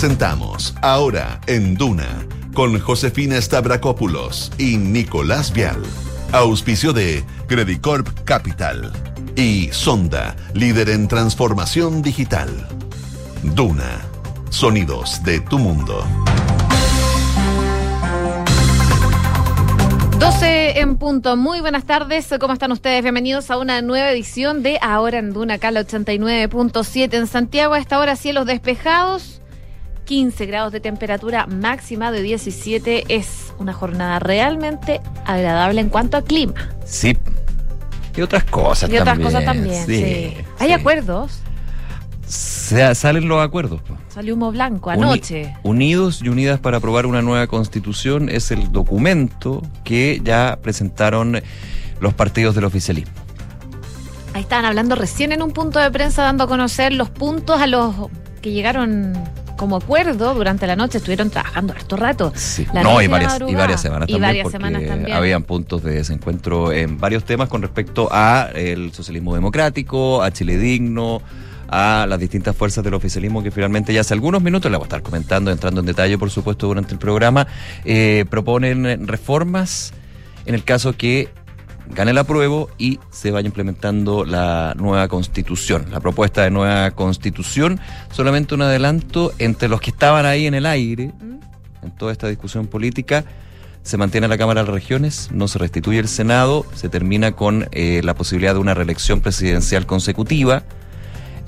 Presentamos Ahora en Duna con Josefina Stavrakopoulos y Nicolás Vial. Auspicio de Credicorp Capital y Sonda, líder en transformación digital. Duna, sonidos de tu mundo. 12 en punto. Muy buenas tardes. ¿Cómo están ustedes? Bienvenidos a una nueva edición de Ahora en Duna, Cala 89.7 en Santiago. A esta hora cielos despejados, 15 grados de temperatura máxima de 17. Es una jornada realmente agradable en cuanto a clima. Sí. Y otras cosas Y también. otras cosas también, sí. Hay sí. acuerdos. Se- salen los acuerdos. Salió humo blanco Uni- anoche. Unidos y Unidas para aprobar una nueva constitución es el documento que ya presentaron los partidos del oficialismo. Ahí estaban hablando recién en un punto de prensa dando a conocer los puntos a los que llegaron como acuerdo durante la noche. Estuvieron trabajando harto rato. Sí. La No, y varias, y varias semanas Y también. varias porque semanas también. Habían puntos de desencuentro en varios temas con respecto a el socialismo democrático, a Chile Digno, a las distintas fuerzas del oficialismo que finalmente ya hace algunos minutos, la voy a estar comentando, entrando en detalle, por supuesto, durante el programa, eh, proponen reformas en el caso que gane el apruebo y se vaya implementando la nueva constitución. La propuesta de nueva constitución, solamente un adelanto entre los que estaban ahí en el aire, ¿Mm? en toda esta discusión política. Se mantiene la Cámara de las Regiones, no se restituye el Senado, se termina con eh, la posibilidad de una reelección presidencial consecutiva.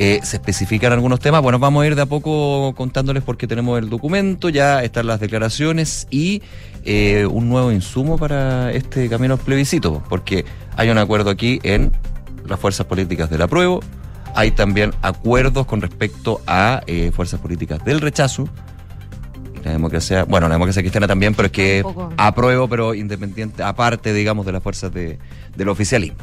Eh, se especifican algunos temas. Bueno, vamos a ir de a poco contándoles porque tenemos el documento, ya están las declaraciones y eh, un nuevo insumo para este camino al plebiscito, porque hay un acuerdo aquí en las fuerzas políticas del apruebo, hay también acuerdos con respecto a eh, fuerzas políticas del rechazo. La democracia, bueno, la democracia cristiana también, pero es que apruebo, pero independiente, aparte, digamos, de las fuerzas de, del oficialismo.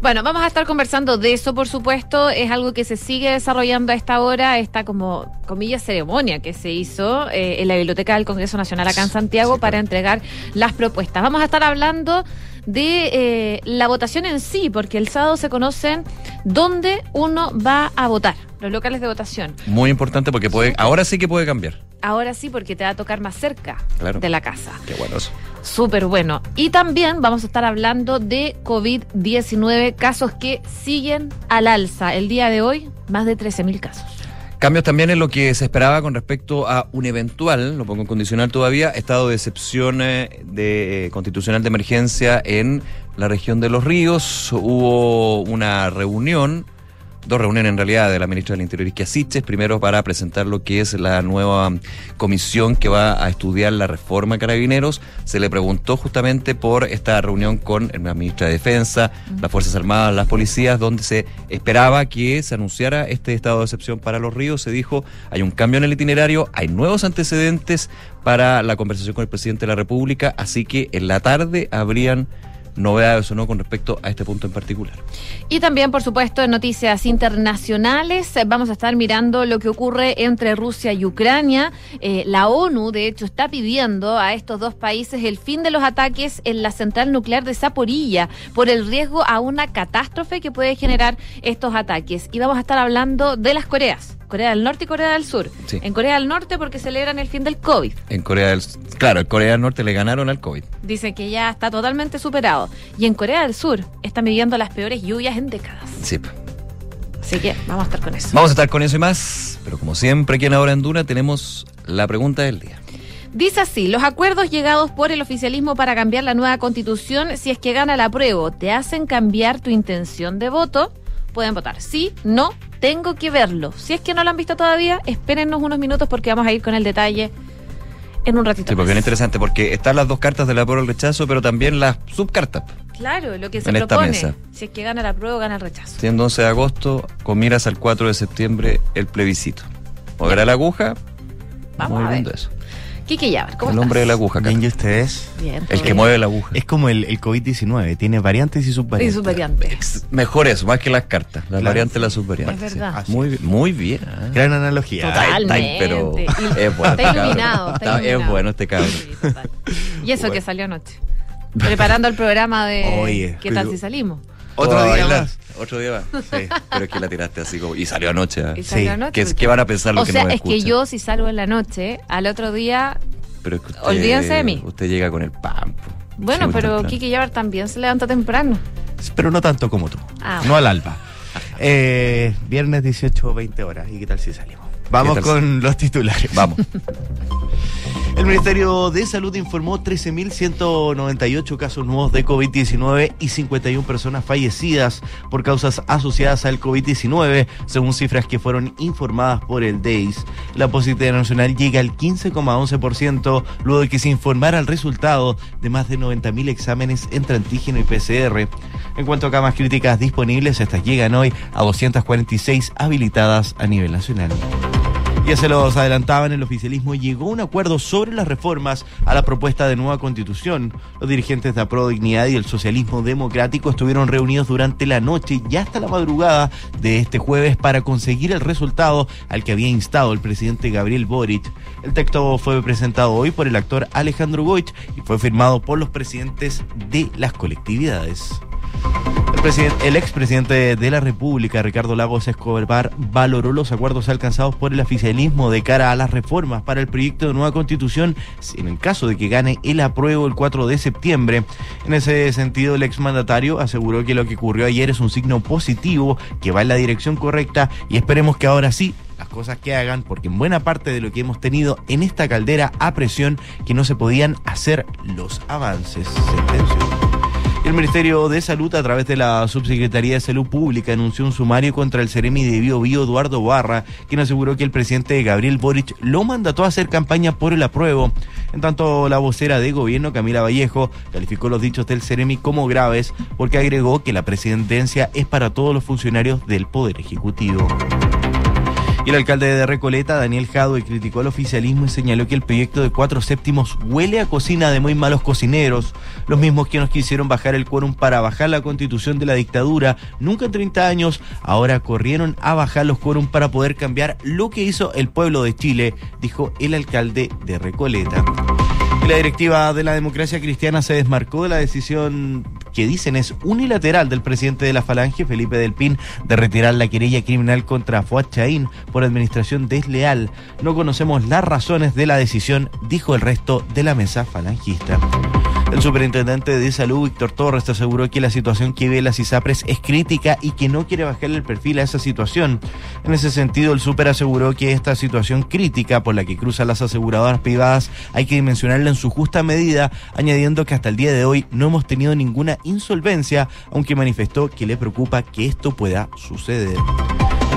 Bueno, vamos a estar conversando de eso, por supuesto. Es algo que se sigue desarrollando a esta hora, esta como, comillas, ceremonia que se hizo eh, en la Biblioteca del Congreso Nacional acá en Santiago Sí, para entregar las propuestas. Vamos a estar hablando de eh, la votación en sí, porque el sábado se conocen dónde uno va a votar, los locales de votación. Muy importante porque puede, ahora sí que puede cambiar. Ahora sí, porque te va a tocar más cerca Claro. de la casa. Qué bueno eso. Súper bueno. Y también vamos a estar hablando de COVID-19, casos que siguen al alza. El día de hoy, más de 13.000 casos. Cambios también en lo que se esperaba con respecto a un eventual, lo pongo en condicional todavía, estado de excepción eh, de, eh, constitucional de emergencia en la región de los ríos. Hubo una reunión, dos reuniones en realidad de la ministra del Interior Isquia Siches, primero para presentar lo que es la nueva comisión que va a estudiar la reforma a carabineros. Se le preguntó justamente por esta reunión con la ministra de Defensa, las Fuerzas Armadas, las policías, donde se esperaba que se anunciara este estado de excepción para los ríos. Se dijo, hay un cambio en el itinerario, hay nuevos antecedentes para la conversación con el presidente de la República, así que en la tarde habrían novedades o no con respecto a este punto en particular. Y también, por supuesto, en noticias internacionales eh, vamos a estar mirando lo que ocurre entre Rusia y Ucrania. Eh, la ONU, de hecho, está pidiendo a estos dos países el fin de los ataques en la central nuclear de Zaporilla por el riesgo a una catástrofe que puede generar estos ataques. Y vamos a estar hablando de las Coreas. Corea del Norte y Corea del Sur. Sí. En Corea del Norte porque celebran el fin del COVID. En Corea del claro, en Corea del Norte le ganaron al COVID. Dicen que ya está totalmente superado. Y en Corea del Sur están viviendo las peores lluvias en décadas. Sí. Así que vamos a estar con eso. Vamos a estar con eso y más, pero como siempre aquí en Ahora en Duna tenemos la pregunta del día. Dice así, los acuerdos llegados por el oficialismo para cambiar la nueva constitución, si es que gana el apruebo, ¿te hacen cambiar tu intención de voto? Pueden votar sí, no, tengo que verlo. Si es que no lo han visto todavía, espérennos unos minutos porque vamos a ir con el detalle en un ratito. Sí, porque es interesante, porque están las dos cartas del apruebo al rechazo, pero también las subcartas. Claro, lo que se En esta propone, mesa. si es que gana el apruebo, gana el rechazo. Siendo 11 de agosto, con miras al 4 de septiembre, el plebiscito. ¿Moverá la aguja? Vamos a ver. eso. Kike Yabar, ¿cómo el hombre de la aguja, Bien. ¿y ustedes? Bien, El que bien. mueve la aguja. Es como el, el COVID-19, tiene variantes y Y subvariantes. su variante. Ex- Mejor eso, más que las cartas. La Claro. variante y la subvariante. Es verdad. Muy, bien, muy bien. ¿eh? Gran analogía. Total. Está- está- pero Totalmente. es bueno. Está este iluminado, está iluminado. Es bueno este cabrón. Sí, total. Y eso Bueno. que salió anoche. Preparando el programa de Oye, ¿Qué tal pero- si salimos? Otro día bailar. más. Otro día más. Sí. Pero es que la tiraste así como. Y salió anoche. ¿eh? Y salió Sí. anoche, ¿Qué, van a pensar los O que sea, no me es que yo si salgo en la noche, al otro día, Pero es que usted- olvídense de mí. Usted llega con el pan. po. bueno, Sí, pero. Kiki Yabar también se levanta temprano. Pero no tanto como tú. Ah, no al alba. Eh, viernes 18 20 horas. ¿Y qué tal si salimos? Vamos ¿Qué tal con los titulares. Vamos. El Ministerio de Salud informó 13.198 casos nuevos de COVID-19 y 51 personas fallecidas por causas asociadas al COVID-19, según cifras que fueron informadas por el DEIS. La positividad nacional llega al 15,11% luego de que se informara el resultado de más de 90.000 exámenes entre antígeno y PCR. En cuanto a camas críticas disponibles, estas llegan hoy a 246 habilitadas a nivel nacional. Ya se los adelantaban, el oficialismo llegó a un acuerdo sobre las reformas a la propuesta de nueva constitución. Los dirigentes de Apro Dignidad y el socialismo democrático estuvieron reunidos durante la noche y hasta la madrugada de este jueves para conseguir el resultado al que había instado el presidente Gabriel Boric. El texto fue presentado hoy por el actor Alejandro Goich y fue firmado por los presidentes de las colectividades. El, presidente- el expresidente de la República, Ricardo Lagos Escobar, valoró los acuerdos alcanzados por el oficialismo de cara a las reformas para el proyecto de nueva constitución en el caso de que gane el apruebo el 4 de septiembre. En ese sentido, el exmandatario aseguró que lo que ocurrió ayer es un signo positivo, que va en la dirección correcta y esperemos que ahora sí las cosas que hagan, porque en buena parte de lo que hemos tenido en esta caldera a presión que no se podían hacer los avances. El Ministerio de Salud, a través de la Subsecretaría de Salud Pública, anunció un sumario contra el Ceremi de Bio Bio, Eduardo Barra, quien aseguró que el presidente Gabriel Boric lo mandató a hacer campaña por el apruebo. En tanto, la vocera de gobierno, Camila Vallejo, calificó los dichos del Ceremi como graves porque agregó que la presidencia es para todos los funcionarios del Poder Ejecutivo. El alcalde de Recoleta, Daniel Jadwe, criticó al oficialismo y señaló que el proyecto de cuatro séptimos huele a cocina de muy malos cocineros. Los mismos que nos quisieron bajar el quórum para bajar la constitución de la dictadura, nunca en 30 años, ahora corrieron a bajar los quórum para poder cambiar lo que hizo el pueblo de Chile, dijo el alcalde de Recoleta. La directiva de la democracia cristiana se desmarcó de la decisión que dicen es unilateral del presidente de la Falange, Felipe Del Pin, de retirar la querella criminal contra Fuad Chaín por administración desleal. No conocemos las razones de la decisión, dijo el resto de la mesa falangista. El superintendente de salud, Víctor Torres, aseguró que la situación que vive las ISAPRES es crítica y que no quiere bajarle el perfil a esa situación. En ese sentido, el super aseguró que esta situación crítica por la que cruzan las aseguradoras privadas hay que dimensionarla en su justa medida, añadiendo que hasta el día de hoy no hemos tenido ninguna insolvencia, aunque manifestó que le preocupa que esto pueda suceder.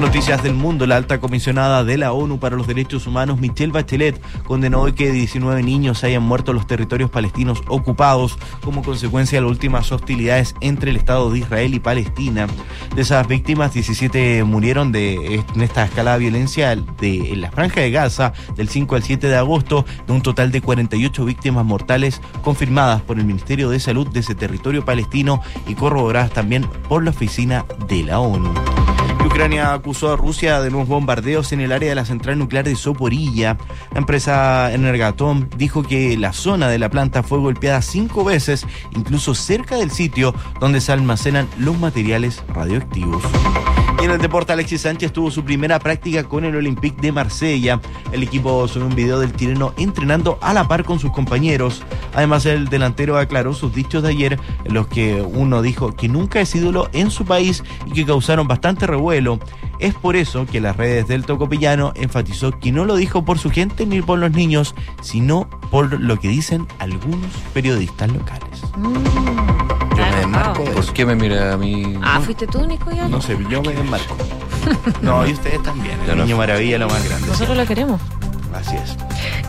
Noticias del Mundo, la alta comisionada de la ONU para los Derechos Humanos, Michelle Bachelet, condenó hoy que 19 niños hayan muerto en los territorios palestinos ocupados como consecuencia de las últimas hostilidades entre el Estado de Israel y Palestina. De esas víctimas, 17 murieron de, en esta escalada de violencia de, en la franja de Gaza del 5 al 7 de agosto, de un total de 48 víctimas mortales confirmadas por el Ministerio de Salud de ese territorio palestino y corroboradas también por la oficina de la ONU. Ucrania acusó a Rusia de nuevos bombardeos en el área de la central nuclear de Soporilla. La empresa Energatom dijo que la zona de la planta fue golpeada cinco veces, incluso cerca del sitio donde se almacenan los materiales radioactivos. Y en el deporte, Alexis Sánchez tuvo su primera práctica con el Olympique de Marsella. El equipo subió un video del chileno entrenando a la par con sus compañeros. Además, el delantero aclaró sus dichos de ayer, en los que uno dijo que nunca es ídolo en su país y que causaron bastante revuelo. Es por eso que las redes del Tocopillano enfatizó que no lo dijo por su gente ni por los niños, sino por lo que dicen algunos periodistas locales. Mm, Yo me está desmarco ¿Por qué me mira a mí? Ah, ¿fuiste tú, Nico? Ya? No sé, yo me desmarco. No, y ustedes también. El niño maravilla lo más grande. Nosotros lo queremos. Así es.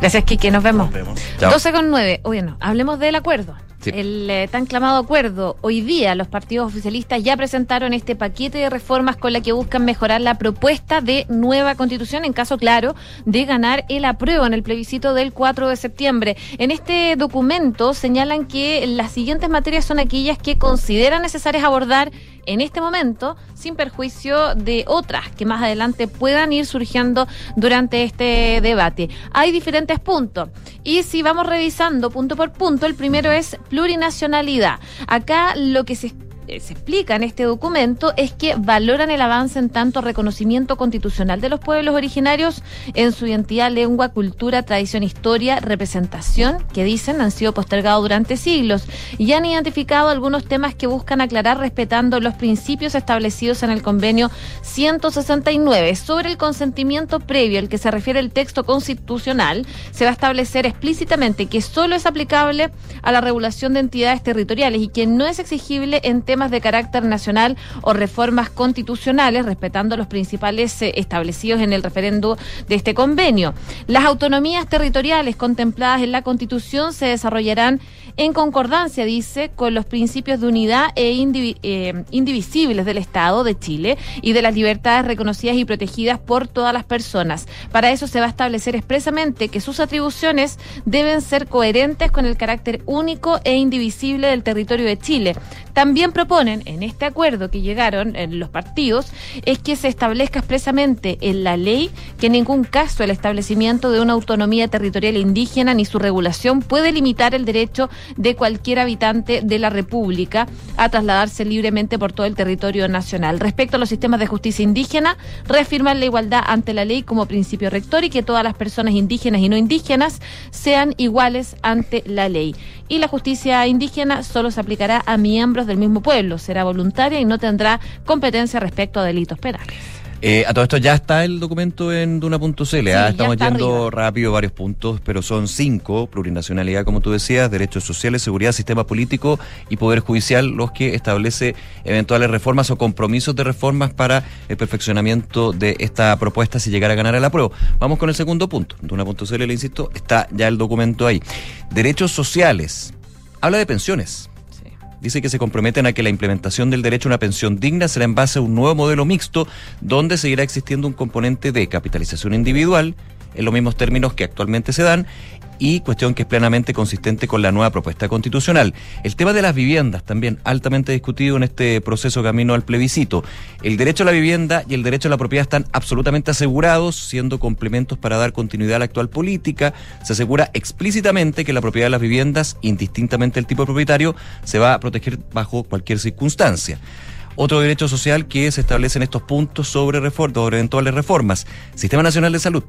Gracias, Kike. Nos vemos. Nos vemos. Chao. 12 con 9. Oye, no, hablemos del acuerdo. El eh, tan clamado acuerdo. Hoy día los partidos oficialistas ya presentaron este paquete de reformas con la que buscan mejorar la propuesta de nueva constitución en caso claro de ganar el apruebo en el plebiscito del 4 de septiembre. En este documento señalan que las siguientes materias son aquellas que consideran necesarias abordar en este momento, sin perjuicio de otras que más adelante puedan ir surgiendo durante este debate. Hay diferentes puntos. Y si vamos revisando punto por punto, el primero es plurinacionalidad. Acá lo que se se explica en este documento es que valoran el avance en tanto reconocimiento constitucional de los pueblos originarios en su identidad, lengua, cultura, tradición, historia, representación, que dicen han sido postergados durante siglos y han identificado algunos temas que buscan aclarar respetando los principios establecidos en el convenio 169. Sobre el consentimiento previo al que se refiere el texto constitucional, se va a establecer explícitamente que solo es aplicable a la regulación de entidades territoriales y que no es exigible en temas de carácter nacional o reformas constitucionales, respetando los principales eh, establecidos en el referendo de este convenio. Las autonomías territoriales contempladas en la Constitución se desarrollarán en concordancia, dice, con los principios de unidad e eh, indivisibles del Estado de Chile y de las libertades reconocidas y protegidas por todas las personas. Para eso se va a establecer expresamente que sus atribuciones deben ser coherentes con el carácter único e indivisible del territorio de Chile. También proponen en este acuerdo que llegaron en los partidos es que se establezca expresamente en la ley que en ningún caso el establecimiento de una autonomía territorial indígena ni su regulación puede limitar el derecho de cualquier habitante de la República a trasladarse libremente por todo el territorio nacional. Respecto a los sistemas de justicia indígena, reafirman la igualdad ante la ley como principio rector y que todas las personas indígenas y no indígenas sean iguales ante la ley. Y la justicia indígena solo se aplicará a miembros del mismo pueblo, será voluntaria y no tendrá competencia respecto a delitos penales. Eh, a todo esto ya está el documento en Duna.cl. ¿ah? Estamos yendo rápido varios puntos, pero son cinco: plurinacionalidad, como tú decías, derechos sociales, seguridad, sistema político y poder judicial, los que establece eventuales reformas o compromisos de reformas para el perfeccionamiento de esta propuesta si llegara a ganar el apruebo. Vamos con el segundo punto. Duna.cl, le insisto, está ya el documento ahí. Derechos sociales. Habla de pensiones dice que se comprometen a que la implementación del derecho a una pensión digna será en base a un nuevo modelo mixto donde seguirá existiendo un componente de capitalización individual en los mismos términos que actualmente se dan y cuestión que es plenamente consistente con la nueva propuesta constitucional. El tema de las viviendas también altamente discutido en este proceso camino al plebiscito. El derecho a la vivienda y el derecho a la propiedad están absolutamente asegurados, siendo complementos para dar continuidad a la actual política. Se asegura explícitamente que la propiedad de las viviendas, indistintamente el tipo de propietario, se va a proteger bajo cualquier circunstancia. Otro derecho social que se establece en estos puntos sobre, sobre eventuales reformas. Sistema Nacional de Salud.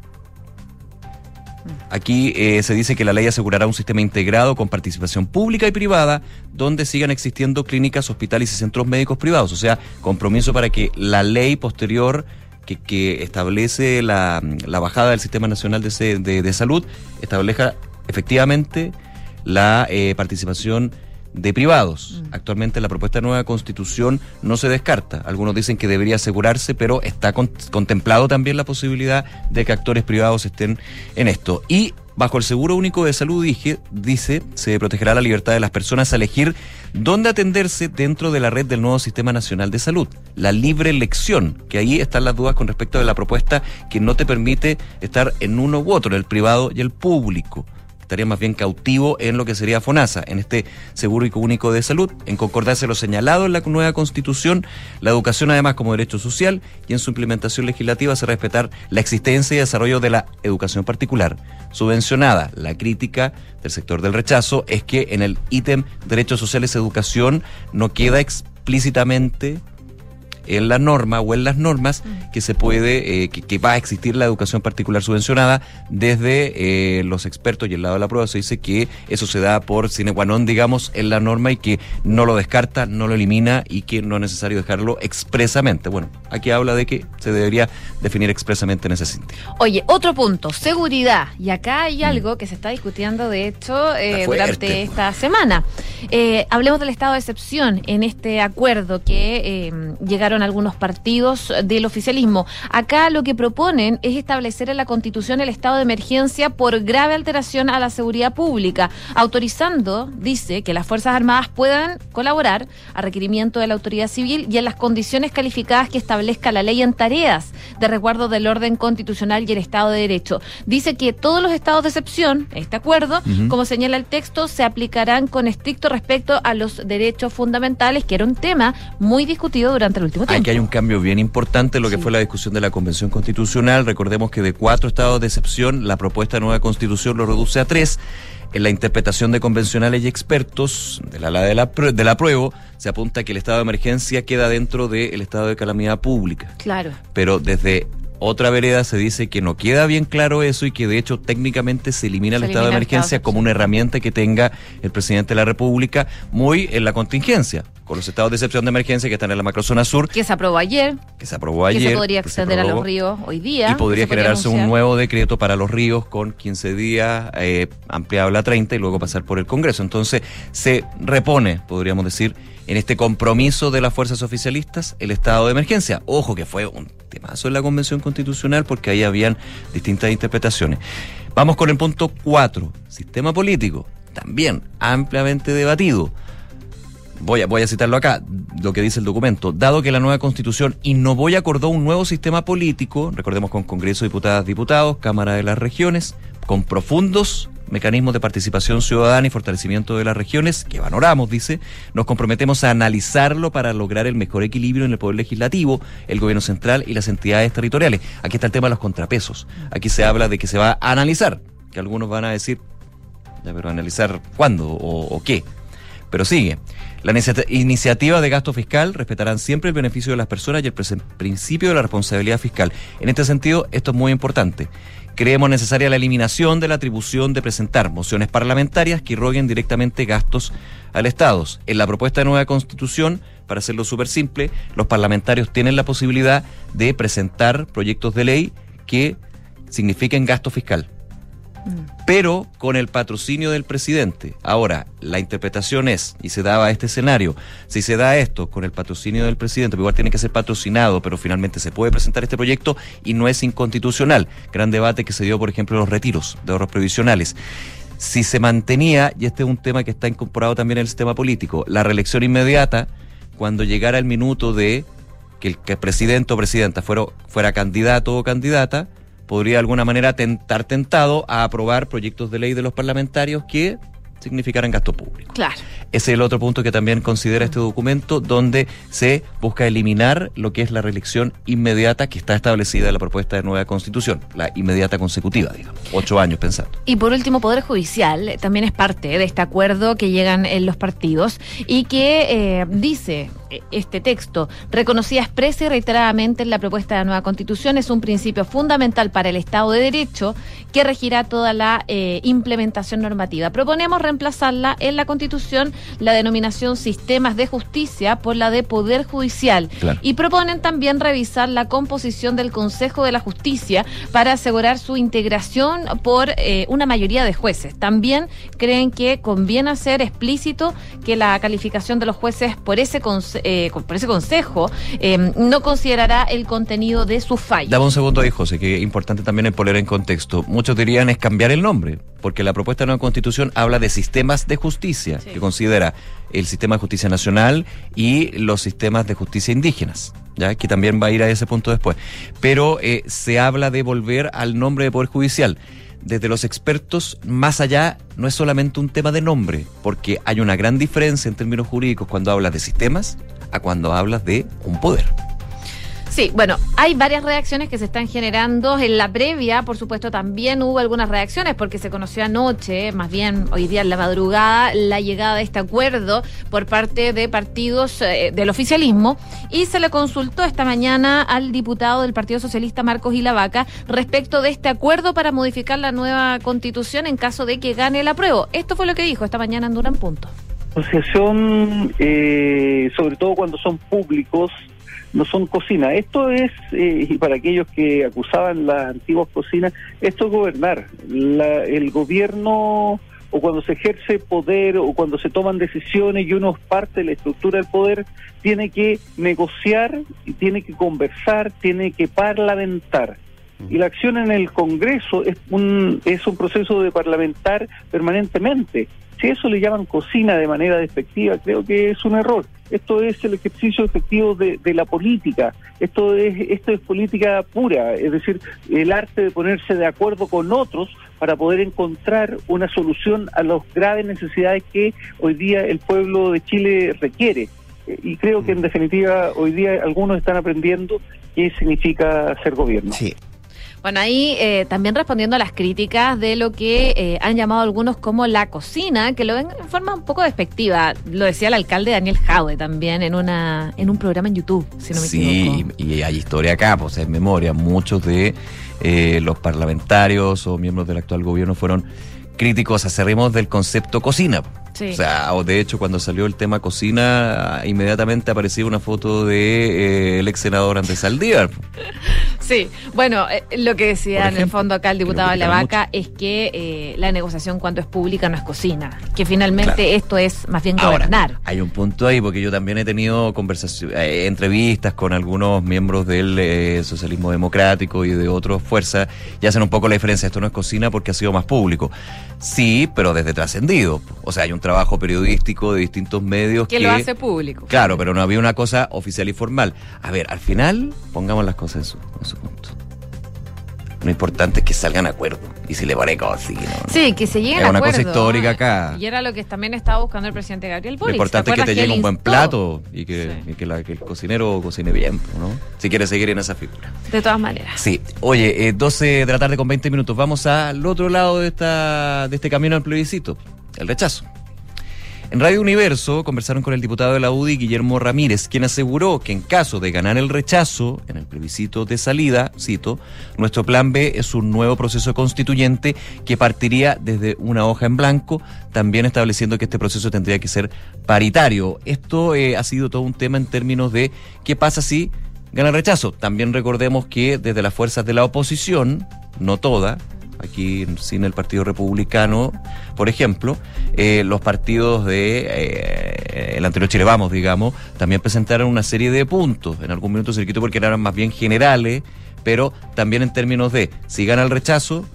Aquí eh, se dice que la ley asegurará un sistema integrado con participación pública y privada, donde sigan existiendo clínicas, hospitales y centros médicos privados. O sea, compromiso para que la ley posterior que, establece la, bajada del Sistema Nacional de, Salud establezca efectivamente la eh, participación de privados. Mm. Actualmente la propuesta de nueva constitución no se descarta. Algunos dicen que debería asegurarse, pero está contemplado también la posibilidad de que actores privados estén en esto. Y bajo el Seguro Único de Salud, dije, dice, se protegerá la libertad de las personas a elegir dónde atenderse dentro de la red del nuevo Sistema Nacional de Salud. La libre elección, que ahí están las dudas con respecto de la propuesta que no te permite estar en uno u otro, el privado y el público estaría más bien cautivo en lo que sería FONASA, en este Seguro Único de Salud, en concordancia lo señalado en la nueva Constitución, la educación además como derecho social y en su implementación legislativa se respetar la existencia y desarrollo de la educación particular subvencionada. La crítica del sector del rechazo es que en el ítem derechos sociales educación no queda explícitamente en la norma o en las normas que se puede, eh, que, va a existir la educación particular subvencionada desde eh, los expertos y el lado de la prueba se dice que eso se da por sine qua non, digamos, en la norma y que no lo descarta, no lo elimina y que no es necesario dejarlo expresamente. Bueno, aquí habla de que se debería definir expresamente en ese sentido. Oye, otro punto, seguridad. Y acá hay mm. algo que se está discutiendo, de hecho, eh, durante esta semana. hablemos del estado de excepción en este acuerdo que llegaron algunos partidos del oficialismo. Acá lo que proponen es establecer en la Constitución el estado de emergencia por grave alteración a la seguridad pública, autorizando, dice, que las Fuerzas Armadas puedan colaborar a requerimiento de la autoridad civil y en las condiciones calificadas que establezca la ley en tareas de resguardo del orden constitucional y el Estado de Derecho. Dice que todos los estados de excepción, este acuerdo, como señala el texto, se aplicarán con estricto respeto a los derechos fundamentales, que era un tema muy discutido durante el último Aquí hay un cambio bien importante en lo que fue la discusión de la Convención Constitucional. Recordemos que de cuatro estados de excepción, la propuesta de nueva constitución lo reduce a tres. En la interpretación de convencionales y expertos de la, de la, de la prueba, se apunta que el estado de emergencia queda dentro del estado de calamidad pública. Claro. Pero desde otra vereda se dice que no queda bien claro eso y que de hecho técnicamente se elimina el Se estado de elimina emergencia como una herramienta que tenga el presidente de la República muy en la contingencia, con los estados de excepción de emergencia que están en la macrozona sur, Que se aprobó ayer, que se aprobó que ayer. se podría que se extender a los ríos hoy día. Y podría se generarse un nuevo decreto para los ríos con 15 días, eh, ampliado a 30 y luego pasar por el Congreso. Entonces se repone, podríamos decir, en este compromiso de las fuerzas oficialistas el estado de emergencia. Ojo que fue un temazo en la Convención Constitucional porque ahí habían distintas interpretaciones. Vamos con el punto 4, sistema político, también ampliamente debatido. Voy a, voy a citarlo acá, lo que dice el documento. Dado que la nueva constitución innovó y acordó un nuevo sistema político, recordemos con Congreso Diputadas, Diputados, Cámara de las Regiones, con profundos mecanismos de participación ciudadana y fortalecimiento de las regiones, que valoramos, dice, nos comprometemos a analizarlo para lograr el mejor equilibrio en el poder legislativo, el gobierno central y las entidades territoriales. Aquí está el tema de los contrapesos. Aquí se habla de que se va a analizar, que algunos van a decir, ya, pero analizar cuándo o, o qué. Pero sigue. La inicia- iniciativa de gasto fiscal respetarán siempre el beneficio de las personas y el principio de la responsabilidad fiscal. En este sentido, esto es muy importante. Creemos necesaria la eliminación de la atribución de presentar mociones parlamentarias que irroguen directamente gastos al Estado. En la propuesta de nueva constitución, para hacerlo súper simple, los parlamentarios tienen la posibilidad de presentar proyectos de ley que signifiquen gasto fiscal pero con el patrocinio del presidente. Ahora, la interpretación es, y se daba este escenario, si se da esto con el patrocinio del presidente, igual tiene que ser patrocinado, pero finalmente se puede presentar este proyecto y no es inconstitucional. Gran debate que se dio, por ejemplo, en los retiros de ahorros previsionales. Si se mantenía, y este es un tema que está incorporado también en el sistema político, la reelección inmediata, cuando llegara el minuto de que el presidente o presidenta fuera, fuera candidato o candidata, podría de alguna manera tentar tentado a aprobar proyectos de ley de los parlamentarios que significaran gasto público. Claro. Ese es el otro punto que también considera este documento, donde se busca eliminar lo que es la reelección inmediata que está establecida en la propuesta de nueva constitución, la inmediata consecutiva, digamos, ocho años pensando. Y por último, Poder Judicial eh, también es parte de este acuerdo que llegan en los partidos y que eh, dice eh, este texto, reconocida expresa y reiteradamente en la propuesta de nueva constitución, es un principio fundamental para el Estado de Derecho que regirá toda la eh, implementación normativa. Proponemos reemplazarla en la constitución la denominación sistemas de justicia por la de Poder Judicial Claro. y proponen también revisar la composición del Consejo de la Justicia para asegurar su integración por eh, una mayoría de jueces. También creen que conviene hacer explícito que la calificación de los jueces por ese, conse- eh, por ese consejo eh, no considerará el contenido de su fallo. Dame un segundo ahí, José, que es importante también el poner en contexto. Muchos dirían es cambiar el nombre, porque la propuesta de nueva constitución habla de sistemas de justicia, Sí. que considera el sistema de justicia nacional y los sistemas de justicia indígenas, ya que también va a ir a ese punto después. Pero eh, se habla de volver al nombre de Poder Judicial. Desde los expertos, más allá, no es solamente un tema de nombre, porque hay una gran diferencia en términos jurídicos cuando hablas de sistemas a cuando hablas de un poder. Sí, bueno, hay varias reacciones que se están generando. En la previa, por supuesto, también hubo algunas reacciones porque se conoció anoche, más bien hoy día en la madrugada, la llegada de este acuerdo por parte de partidos eh, del oficialismo y se le consultó esta mañana al diputado del Partido Socialista, Marcos Ilavaca, respecto de este acuerdo para modificar la nueva constitución en caso de que gane el apruebo. Esto fue lo que dijo esta mañana en Durán Punto. asociación, eh, sobre todo cuando son públicos, no son cocinas. Esto es, eh, y para aquellos que acusaban las antiguas cocinas, esto es gobernar. La- el gobierno, o cuando se ejerce poder, o cuando se toman decisiones y uno es parte de la estructura del poder, tiene que negociar, y tiene que conversar, tiene que parlamentar. Y la acción en el Congreso es un, es un proceso de parlamentar permanentemente. Si eso le llaman cocina de manera despectiva, creo que es un error. Esto es el ejercicio efectivo de, la política. Esto es, esto es política pura, es decir, el arte de ponerse de acuerdo con otros para poder encontrar una solución a las graves necesidades que hoy día el pueblo de Chile requiere. Eh, Y creo que en definitiva hoy día algunos están aprendiendo qué significa ser gobierno. Sí. Bueno, ahí eh, también respondiendo a las críticas de lo que eh, han llamado algunos como la cocina, que lo ven en forma un poco despectiva. Lo decía el alcalde Daniel Jaue también en una en un programa en YouTube, si no me sí, y, hay historia acá, pues en memoria. Muchos de eh, los parlamentarios o miembros del actual gobierno fueron críticos acérrimos del concepto cocina. O sea, o de hecho, cuando salió el tema cocina, inmediatamente aparecía una foto de eh, el ex senador Andrés Saldívar. Sí, bueno, eh, lo que decía en el fondo acá el diputado de la vaca es que eh, la negociación cuando es pública no es cocina, que finalmente esto es más bien gobernar. hay un punto ahí, porque yo también he tenido conversaciones, entrevistas con algunos miembros del socialismo democrático y de otras fuerzas, y hacen un poco la diferencia. Esto no es cocina porque ha sido más público. Sí, pero desde trascendido. O sea, hay un trabajo periodístico de distintos medios que, lo hace público. Claro, pero no había una cosa oficial y formal. A ver, al final, pongamos las cosas en su, en su punto. Lo importante es que salgan a acuerdo. Y si le pone cocina. Sí, que se lleguen a acuerdo. Es una cosa histórica acá. Y era lo que también estaba buscando el presidente Gabriel Boric. Lo importante es que te llegue un buen plato y que, el cocinero cocine bien, ¿no? Si quiere seguir en esa figura. De todas maneras. Sí. Oye, 12 eh, de la tarde con 20 minutos. Vamos al otro lado de, esta, de este camino al plebiscito. El rechazo. En Radio Universo conversaron con el diputado de la UDI, Guillermo Ramírez, quien aseguró que en caso de ganar el rechazo en el plebiscito de salida, cito, nuestro plan B es un nuevo proceso constituyente que partiría desde una hoja en blanco, también estableciendo que este proceso tendría que ser paritario. Esto eh, ha sido todo un tema en términos de qué pasa si gana el rechazo. También recordemos que desde las fuerzas de la oposición, no toda, aquí sin el Partido Republicano, por ejemplo, eh, los partidos de eh, el anterior Chile Vamos, digamos, también presentaron una serie de puntos. En algún minuto se quitó porque eran más bien generales, pero también en términos de si gana el rechazo,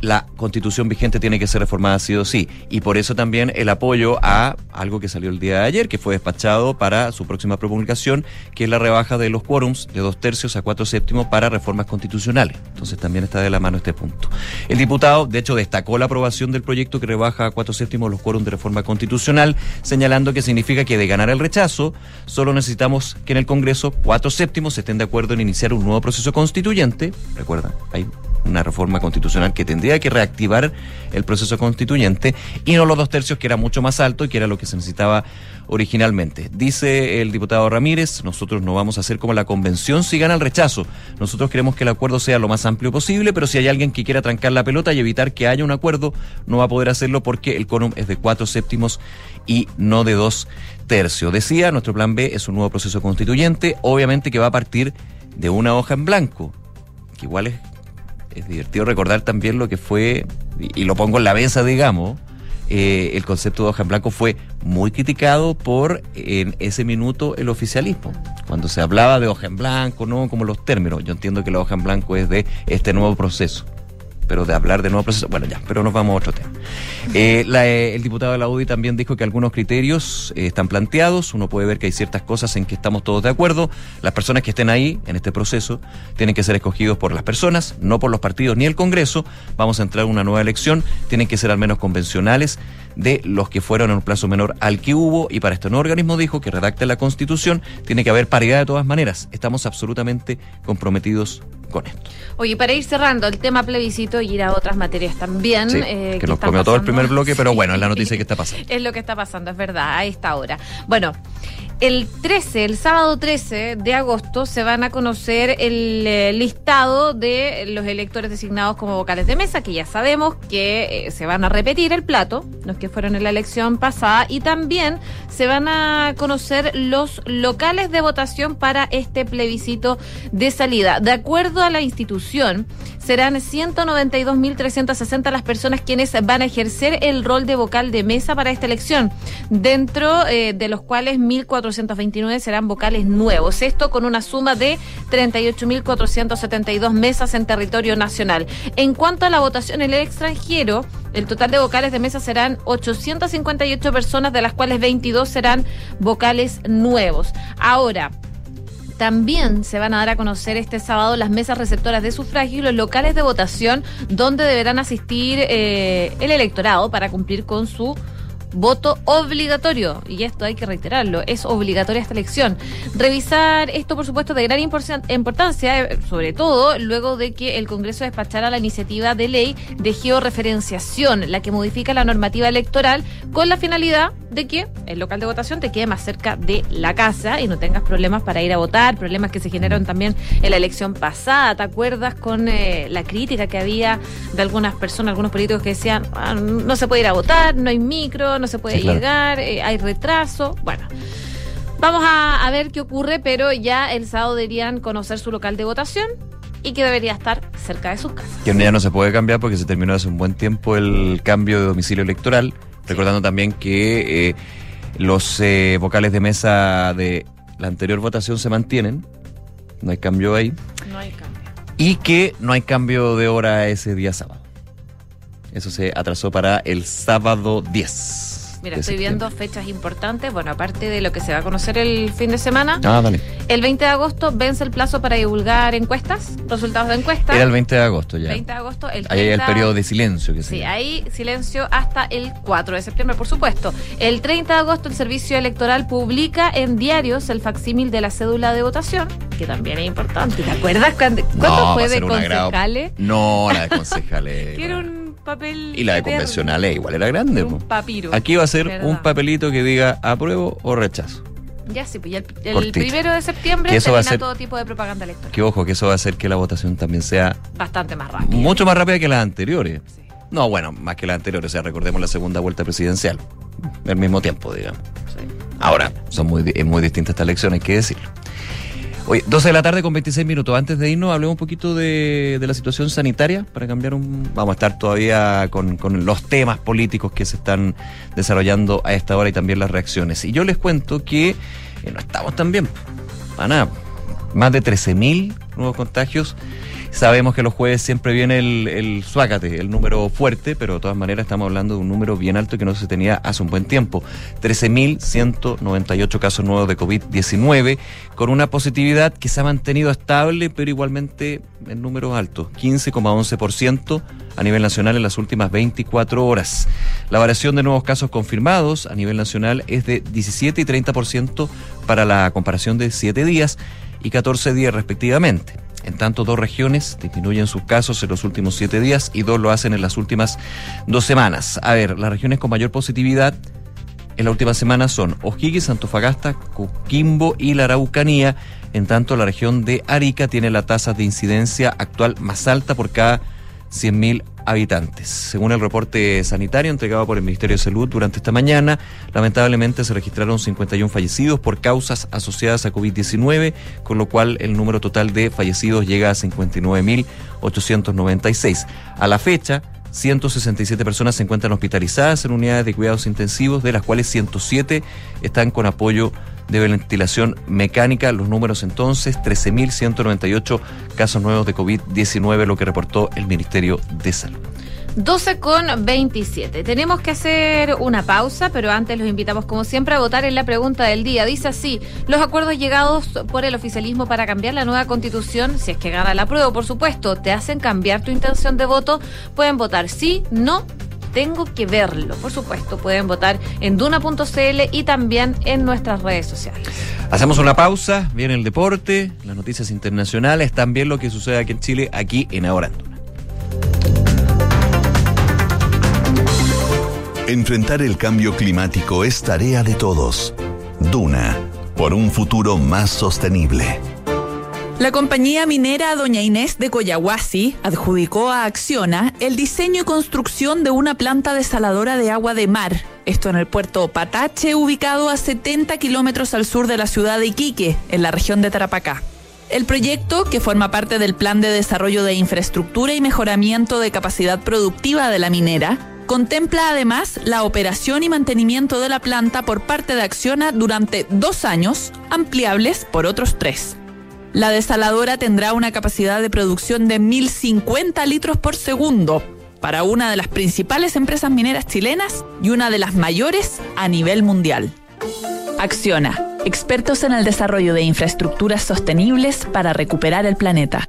la constitución vigente tiene que ser reformada sí o sí. Y por eso también el apoyo a algo que salió el día de ayer, que fue despachado para su próxima promulgación, que es la rebaja de los quórums de dos tercios a cuatro séptimos para reformas constitucionales. Entonces también está de la mano este punto. El diputado, de hecho, destacó la aprobación del proyecto que rebaja a cuatro séptimos los quórums de reforma constitucional, señalando que significa que de ganar el rechazo, solo necesitamos que en el Congreso cuatro séptimos estén de acuerdo en iniciar un nuevo proceso constituyente. Recuerda, hay una reforma constitucional que tendría que reactivar el proceso constituyente y no los dos tercios que era mucho más alto y que era lo que se necesitaba originalmente. Dice el diputado Ramírez, nosotros no vamos a hacer como la convención si gana el rechazo. Nosotros queremos que el acuerdo sea lo más amplio posible, pero si hay alguien que quiera trancar la pelota y evitar que haya un acuerdo, no va a poder hacerlo porque el quórum es de cuatro séptimos y no de dos tercios. Decía, nuestro plan B es un nuevo proceso constituyente, obviamente que va a partir de una hoja en blanco, que igual es es divertido recordar también lo que fue, y, lo pongo en la mesa, digamos, eh, el concepto de hoja en blanco fue muy criticado por en ese minuto el oficialismo. Cuando se hablaba de hoja en blanco, ¿no? Como los términos. Yo entiendo que la hoja en blanco es de este nuevo proceso pero de hablar de nuevo proceso, bueno ya, pero nos vamos a otro tema. Eh, eh, el diputado de la UDI también dijo que algunos criterios eh, están planteados, uno puede ver que hay ciertas cosas en que estamos todos de acuerdo, las personas que estén ahí en este proceso tienen que ser escogidos por las personas, no por los partidos ni el Congreso, vamos a entrar en una nueva elección, tienen que ser al menos convencionales de los que fueron en un plazo menor al que hubo. Y para esto no organismo dijo que redacte la constitución, tiene que haber paridad de todas maneras, estamos absolutamente comprometidos con esto. Oye, para ir cerrando el tema plebiscito y ir a otras materias también. Eh, que, nos comió todo el primer bloque, pero bueno, es la noticia que está pasando. es lo que está pasando, es verdad, a esta hora. Bueno, el 13, el sábado 13 de agosto, se van a conocer el eh, listado de los electores designados como vocales de mesa, que ya sabemos que eh, se van a repetir el plato, los que fueron en la elección pasada, y también se van a conocer los locales de votación para este plebiscito de salida. De acuerdo a la institución, serán 192.360 las personas quienes van a ejercer el rol de vocal de mesa para esta elección, dentro eh, de los cuales 1.429 serán vocales nuevos. Esto con una suma de 38.472 mesas en territorio nacional. En cuanto a la votación en el extranjero, el total de vocales de mesa serán 858 personas, de las cuales 22 serán vocales nuevos. Ahora, también se van a dar a conocer este sábado las mesas receptoras de sufragio y los locales de votación donde deberán asistir eh, el electorado para cumplir con su voto obligatorio. Y esto hay que reiterarlo, es obligatoria esta elección. Revisar esto, por supuesto, de gran importancia, eh, sobre todo luego de que el Congreso despachara la iniciativa de ley de georreferenciación, la que modifica la normativa electoral con la finalidad de que el local de votación te quede más cerca de la casa y no tengas problemas para ir a votar, problemas que se generaron también en la elección pasada. ¿Te acuerdas con eh, la crítica que había de algunas personas, algunos políticos que decían, ah, no se puede ir a votar, no hay micro, no se puede llegar, eh, hay retraso? Bueno. Vamos a, a ver qué ocurre, pero ya el sábado deberían conocer su local de votación y que debería estar cerca de sus casas. Que ya no se puede cambiar porque se terminó hace un buen tiempo el cambio de domicilio electoral. Recordando también que eh, los eh, vocales de mesa de la anterior votación se mantienen. No hay cambio ahí. No hay cambio. Y que no hay cambio de hora ese día sábado. Eso se atrasó para el sábado 10. Mira, estoy viendo fechas importantes. Bueno, aparte de lo que se va a conocer el fin de semana. Ah, dale. El 20 de agosto vence el plazo para divulgar encuestas, resultados de encuestas. Era el 20 de agosto ya. 20 de agosto. El ahí hay el periodo de silencio. Que sí, ahí silencio hasta el 4 de septiembre, por supuesto. El 30 de agosto el Servicio Electoral publica en diarios el facsímil de la cédula de votación, que también es importante. ¿Te acuerdas cuánto fue de concejales? No, la de concejales. que era un papel. Y la de convencionales igual era grande. Un papiro. Aquí va a ser un papelito que diga apruebo o rechazo. Ya sí, pues el, primero de septiembre eso va a ser, todo tipo de propaganda electoral. Que ojo, que eso va a hacer que la votación también sea bastante más rápida. Mucho más rápida que las anteriores. No, bueno, más que las anteriores, o sea, recordemos la segunda vuelta presidencial. Al mismo tiempo, digamos. Ahora, son muy, muy distintas estas elecciones, hay que decirlo. Oye, 12 de la tarde con 26 minutos. Antes de irnos, hablemos un poquito de, la situación sanitaria para cambiar un. Vamos a estar todavía con, los temas políticos que se están desarrollando a esta hora y también las reacciones. Y yo les cuento que eh, no estamos tan bien. Para. Más de 13.000 nuevos contagios Sabemos que los jueves siempre viene el, el suácate, el número fuerte, pero de todas maneras estamos hablando de un número bien alto que no se tenía hace un buen tiempo. 13.198 casos nuevos de COVID-19, con una positividad que se ha mantenido estable, pero igualmente en números altos, 15,11% a nivel nacional en las últimas 24 horas. La variación de nuevos casos confirmados a nivel nacional es de 17 y 30% para la comparación de 7 días y 14 días respectivamente. En tanto, dos regiones disminuyen sus casos en los últimos siete días y dos lo hacen en las últimas dos semanas. A ver, las regiones con mayor positividad en la última semana son O'Higgins, Antofagasta, Coquimbo y la Araucanía. En tanto, la región de Arica tiene la tasa de incidencia actual más alta por cada 100.000 habitantes. Según el reporte sanitario entregado por el Ministerio de Salud durante esta mañana, lamentablemente se registraron 51 fallecidos por causas asociadas a COVID-19, con lo cual el número total de fallecidos llega a 59.896. A la fecha, 167 personas se encuentran hospitalizadas en unidades de cuidados intensivos, de las cuales 107 están con apoyo de ventilación mecánica. Los números entonces, 13.198 casos nuevos de COVID-19, lo que reportó el Ministerio de Salud. 12 con 27. Tenemos que hacer una pausa, pero antes los invitamos como siempre a votar en la pregunta del día. Dice así, los acuerdos llegados por el oficialismo para cambiar la nueva constitución, si es que gana la prueba, por supuesto, te hacen cambiar tu intención de voto, pueden votar sí, no tengo que verlo. Por supuesto, pueden votar en duna.cl y también en nuestras redes sociales. Hacemos una pausa, viene el deporte, las noticias internacionales, también lo que sucede aquí en Chile, aquí en Ahora Enfrentar el cambio climático es tarea de todos. Duna, por un futuro más sostenible. La compañía minera Doña Inés de Coyahuasi adjudicó a Acciona el diseño y construcción de una planta desaladora de agua de mar, esto en el puerto Patache, ubicado a 70 kilómetros al sur de la ciudad de Iquique, en la región de Tarapacá. El proyecto, que forma parte del Plan de Desarrollo de Infraestructura y Mejoramiento de Capacidad Productiva de la minera, contempla además la operación y mantenimiento de la planta por parte de Acciona durante dos años, ampliables por otros tres. La desaladora tendrá una capacidad de producción de 1.050 litros por segundo para una de las principales empresas mineras chilenas y una de las mayores a nivel mundial. Acciona, expertos en el desarrollo de infraestructuras sostenibles para recuperar el planeta.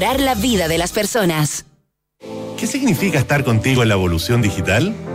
la vida de las personas. ¿Qué significa estar contigo en la evolución digital?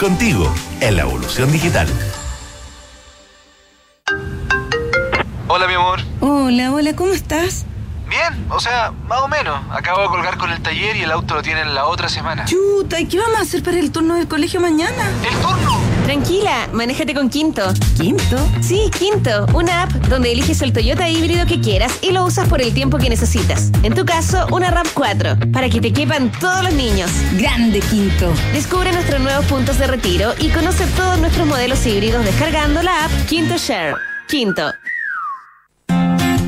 contigo en la evolución digital. Hola, mi amor. Hola, hola, ¿cómo estás? Bien, o sea, más o menos. Acabo de colgar con el taller y el auto lo tienen la otra semana. Chuta, ¿y qué vamos a hacer para el turno del colegio mañana? ¿El turno? Tranquila, manéjate con Quinto. ¿Quinto? Sí, Quinto, una app donde eliges el Toyota híbrido que quieras y lo usas por el tiempo que necesitas. En tu caso, una RAV 4, para que te quepan todos los niños. Grande Quinto. Descubre nuestros nuevos puntos de retiro y conoce todos nuestros modelos híbridos descargando la app Quinto Share. Quinto.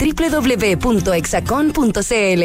www.exacon.cl.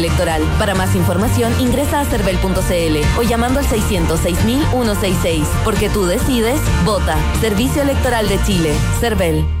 Para más información ingresa a cervel.cl o llamando al 606.166. Porque tú decides, vota. Servicio Electoral de Chile. Cervel.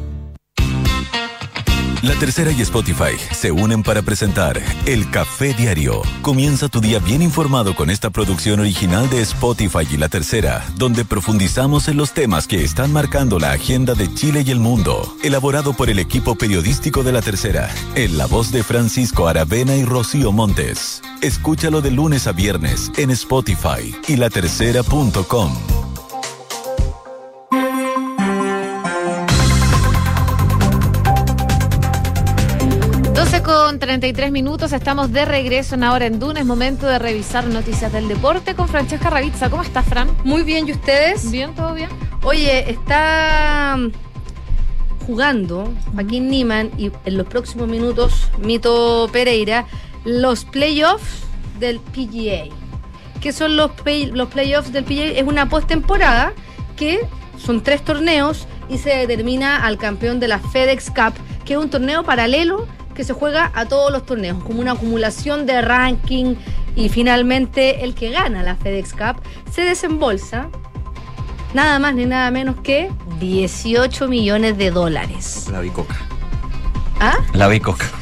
La Tercera y Spotify se unen para presentar El Café Diario. Comienza tu día bien informado con esta producción original de Spotify y La Tercera, donde profundizamos en los temas que están marcando la agenda de Chile y el mundo. Elaborado por el equipo periodístico de La Tercera, en la voz de Francisco Aravena y Rocío Montes. Escúchalo de lunes a viernes en Spotify y latercera.com. 33 minutos, estamos de regreso en Ahora en Duna. Es momento de revisar noticias del deporte con Francesca Ravizza. ¿Cómo estás, Fran? Muy bien, ¿y ustedes? Bien, todo bien. Oye, está jugando Joaquín Niman y en los próximos minutos Mito Pereira los playoffs del PGA. ¿Qué son los, play- los playoffs del PGA? Es una postemporada que son tres torneos y se determina al campeón de la FedEx Cup, que es un torneo paralelo que se juega a todos los torneos, como una acumulación de ranking y finalmente el que gana la FedEx Cup se desembolsa nada más ni nada menos que 18 millones de dólares. La bicoca. ¿Ah? La bicoca.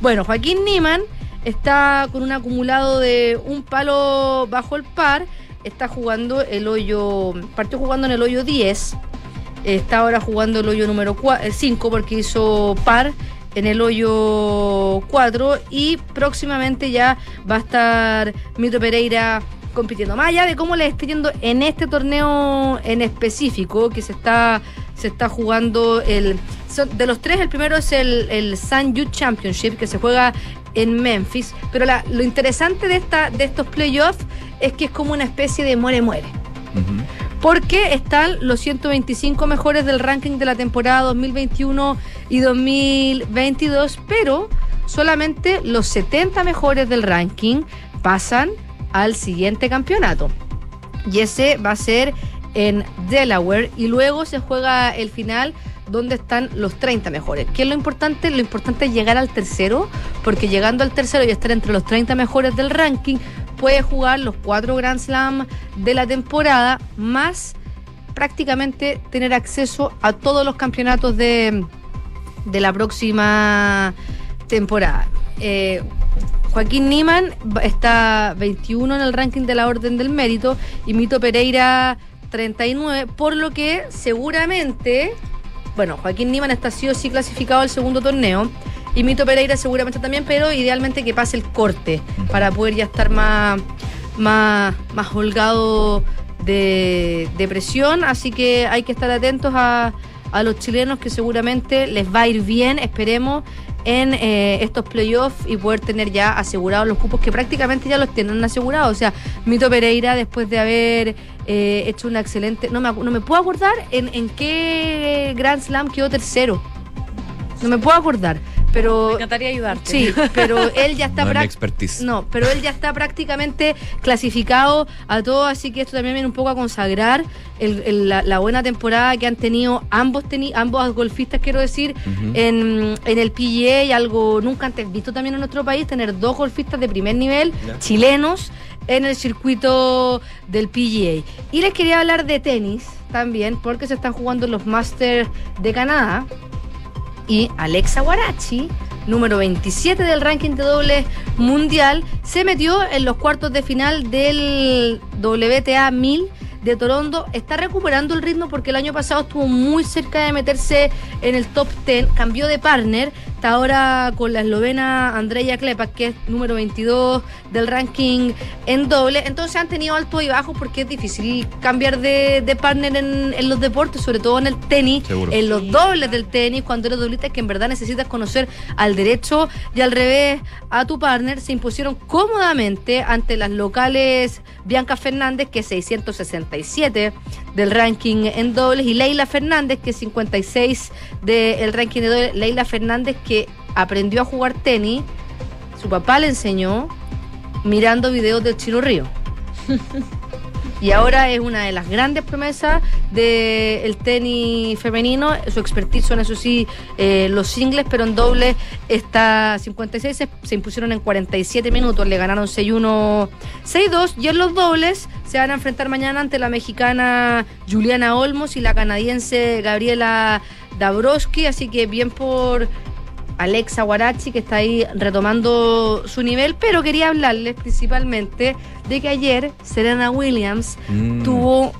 Bueno, Joaquín Niman está con un acumulado de un palo bajo el par. Está jugando el hoyo. Partió jugando en el hoyo 10. Está ahora jugando el hoyo número 5 porque hizo par en el hoyo 4 y próximamente ya va a estar Mito Pereira compitiendo. Más allá de cómo le esté yendo en este torneo en específico que se está, se está jugando el... de los tres, el primero es el, el Sun Youth Championship que se juega en Memphis. Pero la- lo interesante de, esta, de estos playoffs es que es como una especie de muere-muere. Porque están los 125 mejores del ranking de la temporada 2021 y 2022, pero solamente los 70 mejores del ranking pasan al siguiente campeonato. Y ese va a ser en Delaware y luego se juega el final donde están los 30 mejores. ¿Qué es lo importante? Lo importante es llegar al tercero, porque llegando al tercero y estar entre los 30 mejores del ranking, puede jugar los cuatro Grand Slam de la temporada, más prácticamente tener acceso a todos los campeonatos de, de la próxima temporada. Eh, Joaquín Niman está 21 en el ranking de la Orden del Mérito y Mito Pereira 39, por lo que seguramente, bueno, Joaquín Niman está sí o sí clasificado al segundo torneo y Mito Pereira seguramente también, pero idealmente que pase el corte para poder ya estar más, más, más holgado de, presión, así que hay que estar atentos a, a los chilenos que seguramente les va a ir bien, esperemos, en eh, estos playoffs y poder tener ya asegurados los cupos que prácticamente ya los tienen asegurados. O sea, Mito Pereira, después de haber eh, hecho una excelente. No me, no me puedo acordar en, en qué Grand Slam quedó tercero. No me puedo acordar. Pero. Me encantaría ayudarte. Sí, pero él ya está No es expertise. No, pero él ya está prácticamente clasificado a todo, así que esto también viene un poco a consagrar el- el- la, la buena temporada que han tenido ambos teni ambos golfistas, quiero decir, en, en el PGA y algo nunca antes visto también en nuestro país, tener dos golfistas de primer nivel chilenos en el circuito del PGA. Y les quería hablar de tenis también, porque se están jugando los Masters de Canadá y Alexa Guarachi, número 27 del ranking de dobles mundial, se metió en los cuartos de final del WTA 1000 de Toronto. Está recuperando el ritmo porque el año pasado estuvo muy cerca de meterse en el top 10. Cambió de partner. Está ahora con la eslovena Andrea Klepak, que es número 22 del ranking en doble. Entonces han tenido altos y bajos porque es difícil cambiar de, de partner en, en los deportes, sobre todo en el tenis, Seguro. en los dobles del tenis, cuando eres doblista, que en verdad necesitas conocer al derecho y al revés a tu partner. Se impusieron cómodamente ante las locales Bianca Fernández, que es 667 del ranking en dobles, y Leila Fernández, que es 56 del ranking de dobles. Leila Fernández, que aprendió a jugar tenis, su papá le enseñó mirando videos del Chino Río. Y ahora es una de las grandes promesas del tenis femenino. Su expertise son, eso sí, eh, los singles, pero en doble está 56. Se, se impusieron en 47 minutos. Le ganaron 6-1, 6-2. Y en los dobles se van a enfrentar mañana ante la mexicana Juliana Olmos y la canadiense Gabriela Dabrowski. Así que bien por Alexa Guarachi, que está ahí retomando su nivel, pero quería hablarles principalmente de que ayer Serena Williams Mm. tuvo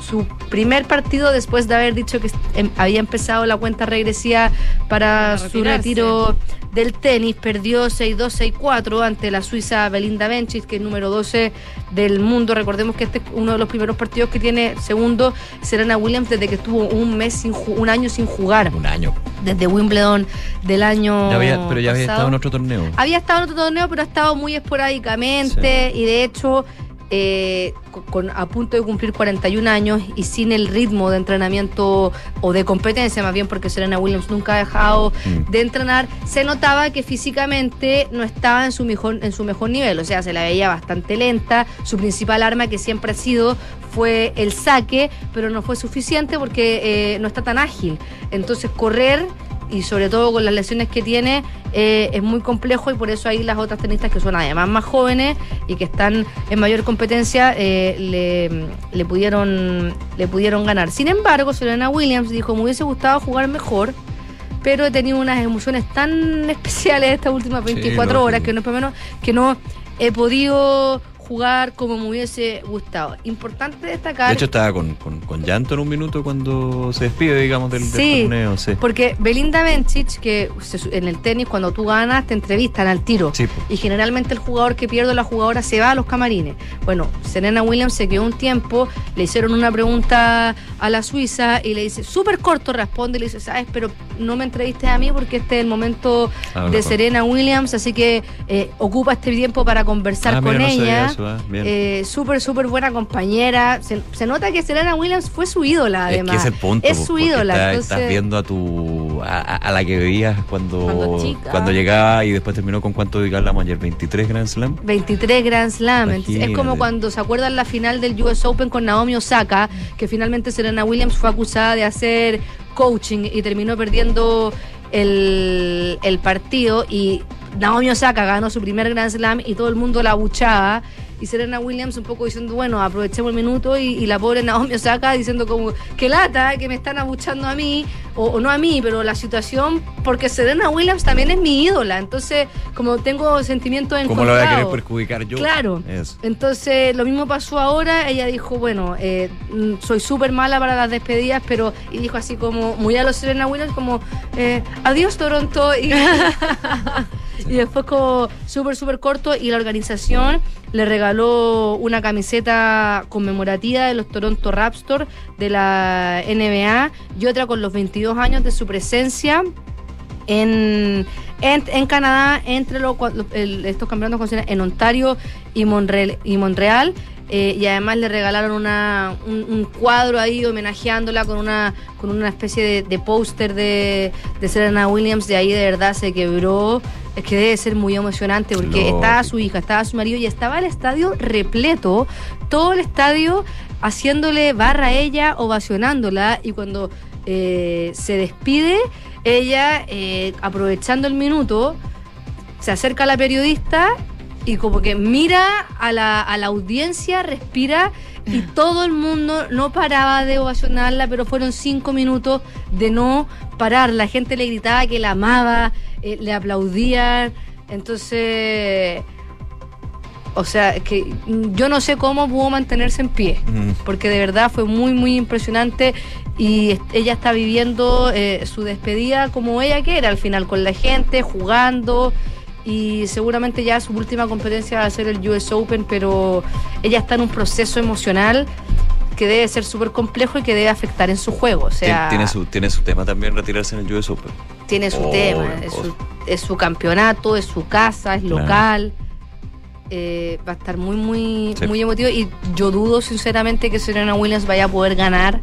su primer partido después de haber dicho que em- había empezado la cuenta regresiva para, Para su retiro del tenis. Perdió 6-2, 6-4 ante la suiza Belinda Bencic, que es número 12 del mundo. Recordemos que este es uno de los primeros partidos que tiene segundo Serena Williams desde que estuvo un mes, sin ju- un año sin jugar. Un año. Desde Wimbledon del año Ya había- pero ya había estado en otro torneo. Había estado en otro torneo, pero ha estado muy esporádicamente y de hecho eh, con, a punto de cumplir 41 años y sin el ritmo de entrenamiento o de competencia, más bien porque Serena Williams nunca ha dejado de entrenar, se notaba que físicamente no estaba en su mejor en su mejor nivel, o sea, se la veía bastante lenta, su principal arma que siempre ha sido fue el saque, pero no fue suficiente porque eh, no está tan ágil. Entonces correr y sobre todo con las lesiones que tiene eh, es muy complejo y por eso ahí las otras tenistas que son además más jóvenes y que están en mayor competencia eh, le, le pudieron le pudieron ganar. Sin embargo, Serena Williams dijo me hubiese gustado jugar mejor pero he tenido unas emociones tan especiales estas últimas 24 lógico. horas que no es por menos que no he podido jugar como me hubiese gustado. Importante destacar. De hecho, estaba con, con, con llanto en un minuto cuando se despide, digamos, del, torneo. Sí. Porque Belinda Bencic, que en el tenis cuando tú ganas te entrevistan al tiro. Sí. Y generalmente el jugador que pierde o la jugadora se va a los camarines. Bueno, Serena Williams se quedó un tiempo, le hicieron una pregunta a la Suiza y le dice, súper corto responde, y le dice, sabes, pero no me entrevistes a mí porque este es el momento Ah, de mejor. Serena Williams, así que eh, ocupa este tiempo para conversar Ah, con mira, no ella. Eso, bien. Eh, súper, súper buena compañera. Se, se nota que Serena Williams fue su ídola, Es además. que es el punto. Es po, su ídola. está- entonces- Estás viendo a tu a, la que veías cuando, Cuando chica. cuando llegaba y después terminó con cuánto hablamos ayer, 23 Grand Slam. 23 Grand Slam. Entonces, es como cuando se acuerdan la final del US Open con Naomi Osaka, que finalmente Serena Williams fue acusada de hacer coaching y terminó perdiendo el, el partido y Naomi Osaka ganó su primer Grand Slam y todo el mundo la abuchaba. Y Serena Williams un poco diciendo, bueno, aprovechemos el minuto y, y la pobre Naomi Osaka diciendo como, que lata, que me están abuchando a mí, o, o no a mí, pero la situación, porque Serena Williams también es mi ídola, entonces como tengo sentimientos ¿Cómo lo voy a querer perjudicar yo? Claro. Eso. Entonces, lo mismo pasó ahora. Ella dijo, bueno, eh, mm, soy súper mala para las despedidas, pero. Y dijo así como, muy a los Serena Williams, como, eh, adiós Toronto. Y, y después, como súper, súper corto. Y la organización le regaló una camiseta conmemorativa de los Toronto Raptors de la NBA y otra con los 22 años de su presencia en, en, en Canadá entre los, los- el- estos campeonatos en Ontario y Montreal. Y, Montreal eh, y además le regalaron una, un, un cuadro ahí homenajeándola con una, con una especie de, de póster de, de Serena Williams. De ahí de verdad se quebró. Es que debe ser muy emocionante porque Lógico. estaba su hija, estaba su marido y estaba el estadio repleto. Todo el estadio haciéndole barra a ella, ovacionándola. Y cuando eh, se despide, ella, eh, aprovechando el minuto, se acerca a la periodista y como que mira a la, a la audiencia, respira y todo el mundo no paraba de ovacionarla, pero fueron cinco minutos de no parar. La gente le gritaba que la amaba, eh, le aplaudían. Entonces, o sea, que mm, yo no sé cómo pudo mantenerse en pie Mm. porque de verdad fue muy, muy impresionante y ella está viviendo eh, su despedida como ella quiere, al final con la gente, jugando y seguramente ya su última competencia va a ser el US Open, pero ella está en un proceso emocional que debe ser súper complejo y que debe afectar en su juego, o sea, tiene, su, tiene su tema también retirarse en el US Open. tiene su Oh, tema, es su, es su campeonato, es su casa, es Claro. local. Eh, va a estar muy, muy, Sí. muy emotivo. Y yo dudo sinceramente que Serena Williams vaya a poder ganar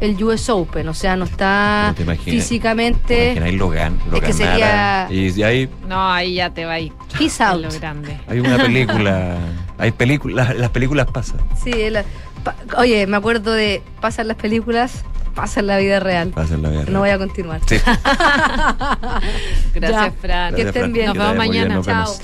el US Open. O sea, no está No imaginas. físicamente. Que ahí lo, gan, lo Es que sería- Y, hay, No, ahí ya te va ahí. Peace out. Lo grande. hay una película. hay películas, las películas pasan. Sí, la- pa- oye, me acuerdo de pasan las películas, pasan la vida real. Pasan la vida. No voy a continuar. Sí. Gracias, Ya. Fran. Que estén bien. Nos vemos mañana. nos Chao. vemos.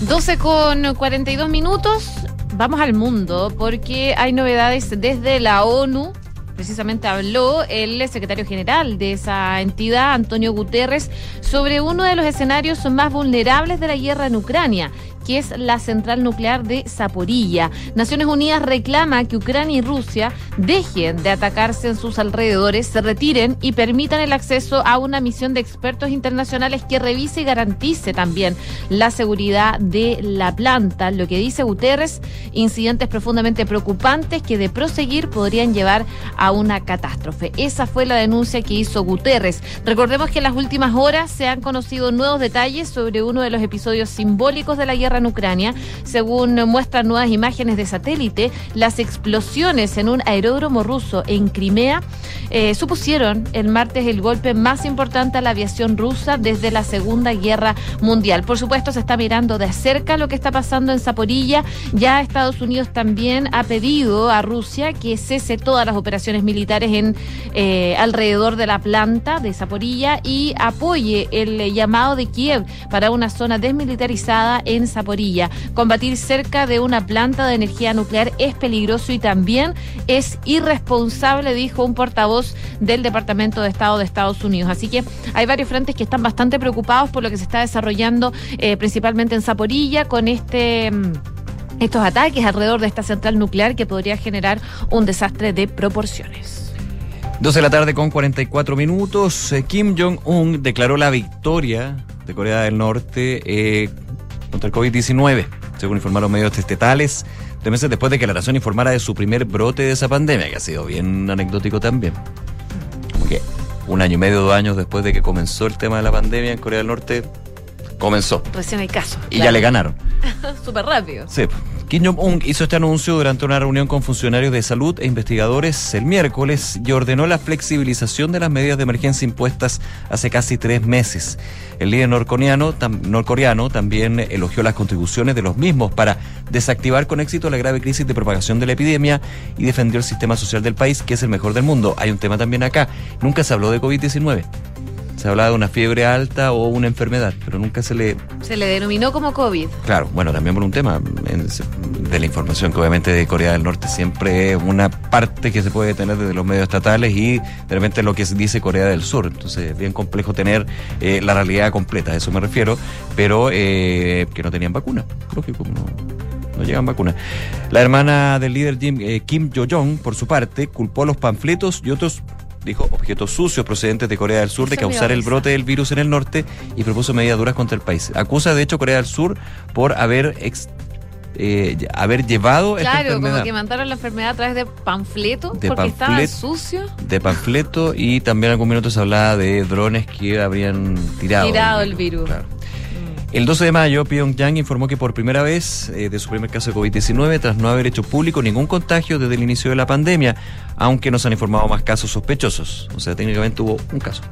12 con 42 minutos. Vamos al mundo porque hay novedades desde la ONU. Precisamente habló el secretario general de esa entidad, Antonio Guterres, sobre uno de los escenarios más vulnerables de la guerra en Ucrania, que es la central nuclear de Zaporilla. Naciones Unidas reclama que Ucrania y Rusia dejen de atacarse en sus alrededores, se retiren y permitan el acceso a una misión de expertos internacionales que revise y garantice también la seguridad de la planta. Lo que dice Guterres, incidentes profundamente preocupantes que de proseguir podrían llevar a una catástrofe. Esa fue la denuncia que hizo Guterres. Recordemos que en las últimas horas se han conocido nuevos detalles sobre uno de los episodios simbólicos de la guerra en Ucrania. Según muestran nuevas imágenes de satélite, las explosiones en un aeródromo ruso en Crimea eh, supusieron el martes el golpe más importante a la aviación rusa desde la Segunda Guerra Mundial. Por supuesto, se está mirando de cerca lo que está pasando en Zaporilla. Ya Estados Unidos también ha pedido a Rusia que cese todas las operaciones militares en eh, alrededor de la planta de Zaporilla y apoye el llamado de Kiev para una zona desmilitarizada en Zaporilla. Combatir cerca de una planta de energía nuclear es peligroso y también es irresponsable, dijo un portavoz del Departamento de Estado de Estados Unidos. Así que hay varios frentes que están bastante preocupados por lo que se está desarrollando eh, principalmente en Zaporilla con este... mm, estos ataques alrededor de esta central nuclear que podría generar un desastre de proporciones. 12 de la tarde con 44 minutos. Eh, Kim Jong-un declaró la victoria de Corea del Norte eh, contra el COVID-19, según informaron medios estatales, tres meses después de que la nación informara de su primer brote de esa pandemia, que ha sido bien anecdótico también. Como que un año y medio, dos años después de que comenzó el tema de la pandemia en Corea del Norte, comenzó. Recién hay caso. Y ya le ganaron. Súper rápido. Sí. Kim Jong-un hizo este anuncio durante una reunión con funcionarios de salud e investigadores el miércoles y ordenó la flexibilización de las medidas de emergencia impuestas hace casi tres meses. El líder norcoreano, norcoreano también elogió las contribuciones de los mismos para desactivar con éxito la grave crisis de propagación de la epidemia y defendió el sistema social del país, que es el mejor del mundo. Hay un tema también acá. Nunca se habló de COVID-19. Se hablaba de una fiebre alta o una enfermedad, pero nunca se le Se le denominó como COVID. Claro, bueno, también por un tema de la información que obviamente de Corea del Norte siempre es una parte que se puede tener desde los medios estatales y de repente lo que se dice Corea del Sur. Entonces es bien complejo tener eh, la realidad completa, a eso me refiero, pero eh, que no tenían vacuna. Lógico, no, no llegan vacunas. La hermana del líder Jim- eh, Kim Yo-jong, por su parte, culpó los panfletos y otros dijo objetos sucios procedentes de Corea del Sur de causar el brote del virus en el norte y propuso medidas duras contra el país. Acusa de hecho Corea del Sur por haber ex- eh, haber llevado esta Claro, enfermedad como que mandaron la enfermedad a través de panfleto De porque estaba sucio. de panfleto y también algún minuto se hablaba de drones que habrían tirado. Tirado el virus. Claro. El 12 de mayo, Pyongyang informó que por primera vez eh, de su primer caso de COVID-19, tras no haber hecho público ningún contagio desde el inicio de la pandemia, aunque nos han informado más casos sospechosos. O sea, técnicamente hubo un caso.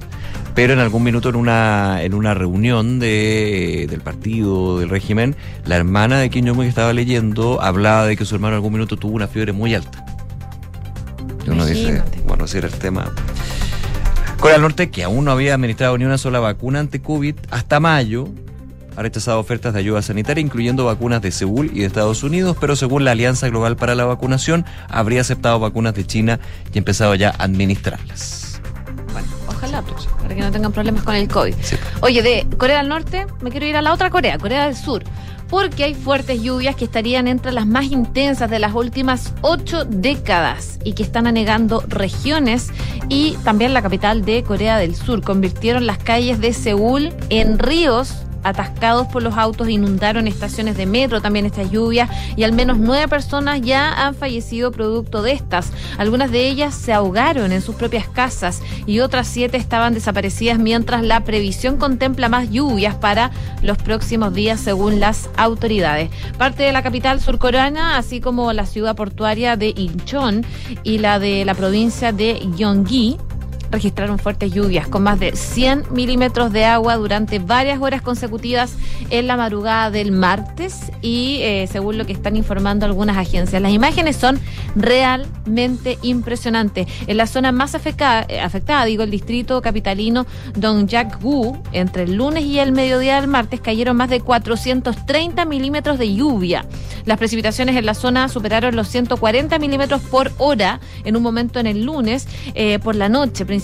Pero en algún minuto en una, en una reunión de, del partido, del régimen, la hermana de Kim Jong-un que estaba leyendo hablaba de que su hermano en algún minuto tuvo una fiebre muy alta. Y uno dice, bueno, ese era el tema. Corea del Norte, que aún no había administrado ni una sola vacuna ante COVID, hasta mayo ha rechazado ofertas de ayuda sanitaria, incluyendo vacunas de Seúl y de Estados Unidos, pero según la Alianza Global para la Vacunación, habría aceptado vacunas de China y empezado ya a administrarlas. Ojalá, pues, para que no tengan problemas con el COVID. Oye, de Corea del Norte me quiero ir a la otra Corea, Corea del Sur. Porque hay fuertes lluvias que estarían entre las más intensas de las últimas ocho décadas y que están anegando regiones y también la capital de Corea del Sur. Convirtieron las calles de Seúl en ríos atascados por los autos, inundaron estaciones de metro también estas lluvias y al menos nueve personas ya han fallecido producto de estas. Algunas de ellas se ahogaron en sus propias casas y otras siete estaban desaparecidas mientras la previsión contempla más lluvias para los próximos días según las autoridades. Parte de la capital surcoreana, así como la ciudad portuaria de Incheon y la de la provincia de Gyeonggi, registraron fuertes lluvias con más de 100 milímetros de agua durante varias horas consecutivas en la madrugada del martes y eh, según lo que están informando algunas agencias. Las imágenes son realmente impresionantes. En la zona más afectada, eh, afectada digo, el distrito capitalino Dongyak-gu, entre el lunes y el mediodía del martes cayeron más de 430 milímetros de lluvia. Las precipitaciones en la zona superaron los 140 milímetros por hora en un momento en el lunes eh, por la noche principalmente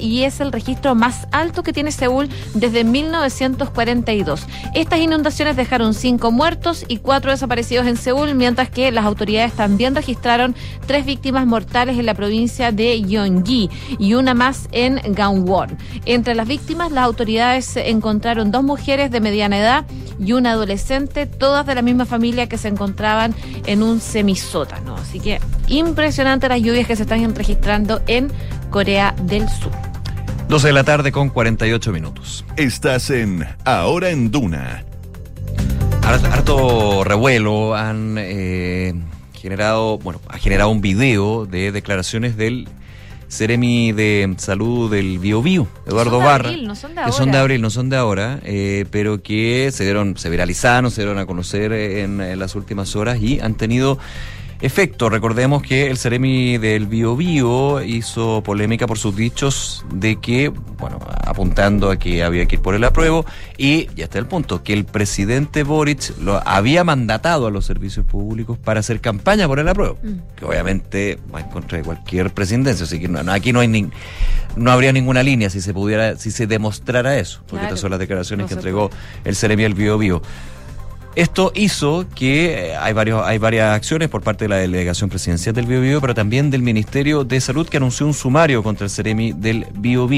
y es el registro más alto que tiene Seúl desde 1942. Estas inundaciones dejaron cinco muertos y cuatro desaparecidos en Seúl, mientras que las autoridades también registraron tres víctimas mortales en la provincia de Gyeonggi y una más en Gangwon. Entre las víctimas, las autoridades encontraron dos mujeres de mediana edad y un adolescente, todas de la misma familia que se encontraban en un semisótano. Así que impresionante las lluvias que se están registrando en Corea del Sur. 12 de la tarde con 48 minutos. Estás en Ahora en Duna. Harto, revuelo han eh, generado, bueno, ha generado un video de declaraciones del Ceremi de Salud del Bio Bio, Eduardo Son de Barra. abril, no son de que son de abril, no son de ahora, eh, pero que se dieron, se viralizaron, se dieron a conocer en, en las últimas horas y han tenido efecto. Recordemos que el Ceremi del Bio Bio hizo polémica por sus dichos de que, bueno, apuntando a que había que ir por el apruebo y ya está el punto, que el presidente Boric lo había mandatado a los servicios públicos para hacer campaña por el apruebo, que obviamente va en contra de cualquier presidencia, así que no- no, aquí no hay ni, no habría ninguna línea si se pudiera, si se demostrara eso, porque Claro, estas son las declaraciones no que entregó el Ceremi del Bio Bio. Esto hizo que eh, hay, varios, hay varias acciones por parte de la delegación presidencial del Bio, pero también del Ministerio de Salud que anunció un sumario contra el Ceremi del Bio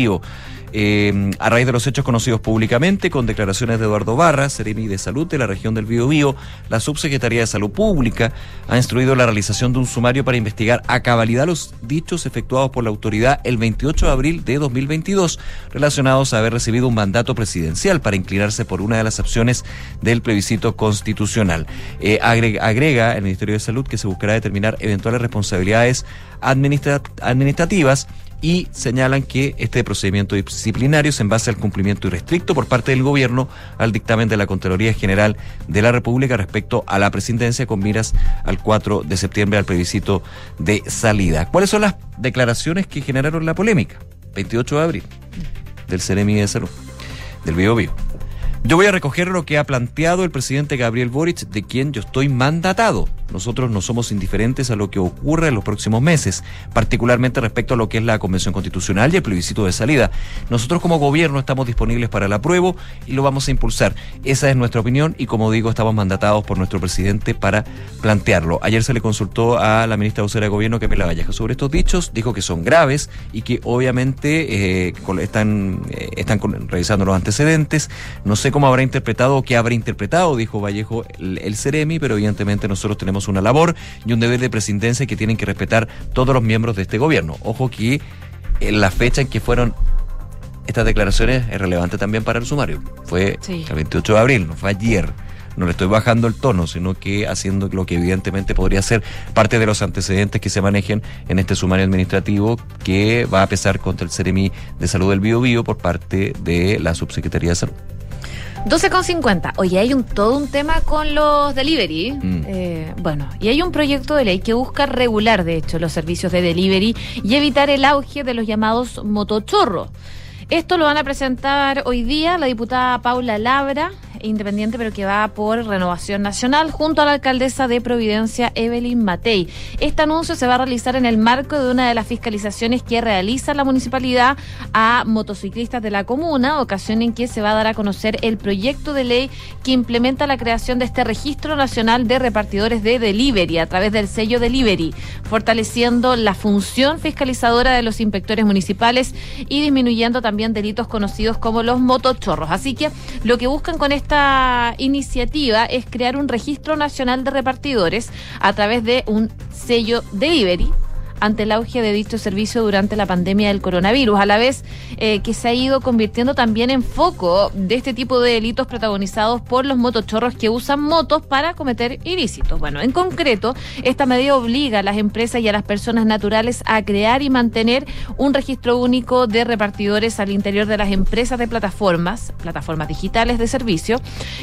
eh, a raíz de los hechos conocidos públicamente, con declaraciones de Eduardo Barra, Seremi de Salud de la región del Biobío, la Subsecretaría de Salud Pública ha instruido la realización de un sumario para investigar a cabalidad los dichos efectuados por la autoridad el 28 de abril de 2022, relacionados a haber recibido un mandato presidencial para inclinarse por una de las opciones del plebiscito constitucional. Eh, agrega, el Ministerio de Salud que se buscará determinar eventuales responsabilidades administra- administrativas y señalan que este procedimiento disciplinario es en base al cumplimiento irrestricto por parte del gobierno al dictamen de la Contraloría General de la República respecto a la presidencia con miras al 4 de septiembre al plebiscito de salida. ¿Cuáles son las declaraciones que generaron la polémica? 28 de abril del Ceremi de Salud, del Bio Bio. Yo voy a recoger lo que ha planteado el presidente Gabriel Boric, de quien yo estoy mandatado. Nosotros no somos indiferentes a lo que ocurra en los próximos meses, particularmente respecto a lo que es la Convención Constitucional y el plebiscito de salida. Nosotros como gobierno estamos disponibles para el apruebo y lo vamos a impulsar. Esa es nuestra opinión y como digo, estamos mandatados por nuestro presidente para plantearlo. Ayer se le consultó a la ministra vocera de Gobierno, Camila Vallejo, sobre estos dichos, dijo que son graves y que obviamente eh, están, eh, están revisando los antecedentes. No sé cómo habrá interpretado o qué habrá interpretado, dijo Vallejo, el, el Ceremi, pero evidentemente nosotros tenemos una labor y un deber de presidencia que tienen que respetar todos los miembros de este gobierno. Ojo que en la fecha en que fueron estas declaraciones es relevante también para el sumario. Fue Sí. el 28 de abril, no fue ayer. No le estoy bajando el tono, sino que haciendo lo que evidentemente podría ser parte de los antecedentes que se manejen en este sumario administrativo que va a pesar contra el Ceremi de Salud del Bio Bio por parte de la Subsecretaría de Salud. 12,50. Oye, hay un todo un tema con los delivery. Mm. Eh, bueno, y hay un proyecto de ley que busca regular, de hecho, los servicios de delivery y evitar el auge de los llamados motochorros. Esto lo van a presentar hoy día la diputada Paula Labra, independiente, pero que va por Renovación Nacional, junto a la alcaldesa de Providencia, Evelyn Matei. Este anuncio se va a realizar en el marco de una de las fiscalizaciones que realiza la municipalidad a motociclistas de la comuna, ocasión en que se va a dar a conocer el proyecto de ley que implementa la creación de este registro nacional de repartidores de delivery a través del sello delivery, fortaleciendo la función fiscalizadora de los inspectores municipales y disminuyendo también delitos conocidos como los motochorros. Así que lo que buscan con esta iniciativa es crear un registro nacional de repartidores a través de un sello delivery ante el auge de dicho servicio durante la pandemia del coronavirus, a la vez eh, que se ha ido convirtiendo también en foco de este tipo de delitos protagonizados por los motochorros que usan motos para cometer ilícitos. Bueno, en concreto, esta medida obliga a las empresas y a las personas naturales a crear y mantener un registro único de repartidores al interior de las empresas de plataformas, plataformas digitales de servicio,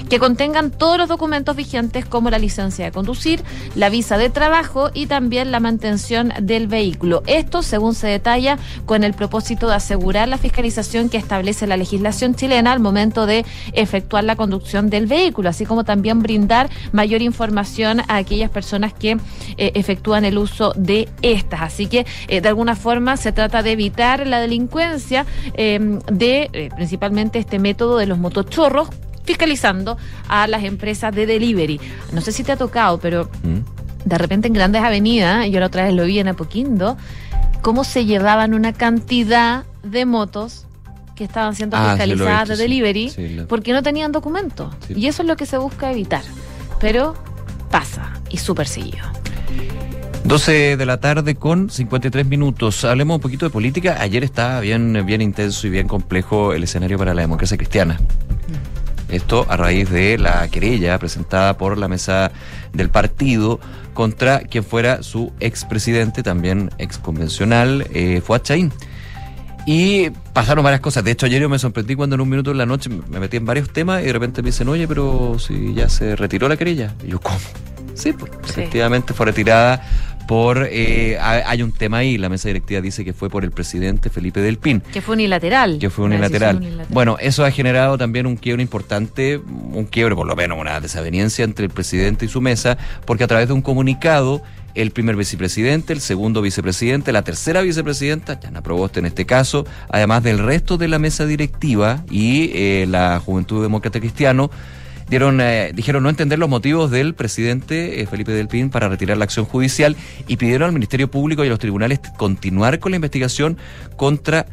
que contengan todos los documentos vigentes como la licencia de conducir, la visa de trabajo y también la mantención vehículo. Esto, según se detalla, con el propósito de asegurar la fiscalización que establece la legislación chilena al momento de efectuar la conducción del vehículo, así como también brindar mayor información a aquellas personas que eh, efectúan el uso de estas. Así que, eh, de alguna forma, se trata de evitar la delincuencia eh, de eh, principalmente este método de los motochorros fiscalizando a las empresas de delivery. No sé si te ha tocado, pero de repente en grandes avenidas, yo la otra vez lo vi en Apoquindo, cómo se llevaban una cantidad de motos que estaban siendo Ah, fiscalizadas visto, de delivery Sí, porque no tenían documentos. Sí. Y eso es lo que se busca evitar. Pero pasa y súper seguido. 12 de la tarde con 53 minutos. Hablemos un poquito de política. Ayer estaba bien, bien intenso y bien complejo el escenario para la democracia cristiana. Esto a raíz de la querella presentada por la mesa del partido contra quien fuera su expresidente, también exconvencional, eh, Fuad Chaín. Y pasaron varias cosas. De hecho, ayer yo me sorprendí cuando en un minuto en la noche me metí en varios temas y de repente me dicen, oye, pero si ya se retiró la querella. Y yo, ¿cómo? Sí, pues, efectivamente fue retirada por... eh, ha- hay un tema ahí, la mesa directiva dice que fue por el presidente Felipe Del Pin. Que fue unilateral. Que fue unilateral. Bueno, eso ha generado también un quiebre importante, un quiebre, por lo menos una desaveniencia entre el presidente y su mesa, porque a través de un comunicado, el primer vicepresidente, el segundo vicepresidente, la tercera vicepresidenta, Yana Proboste en este caso, además del resto de la mesa directiva y eh, la Juventud Demócrata Cristiano, dieron, eh, dijeron no entender los motivos del presidente eh, Felipe Del Pin para retirar la acción judicial y pidieron al Ministerio Público y a los tribunales continuar con la investigación contra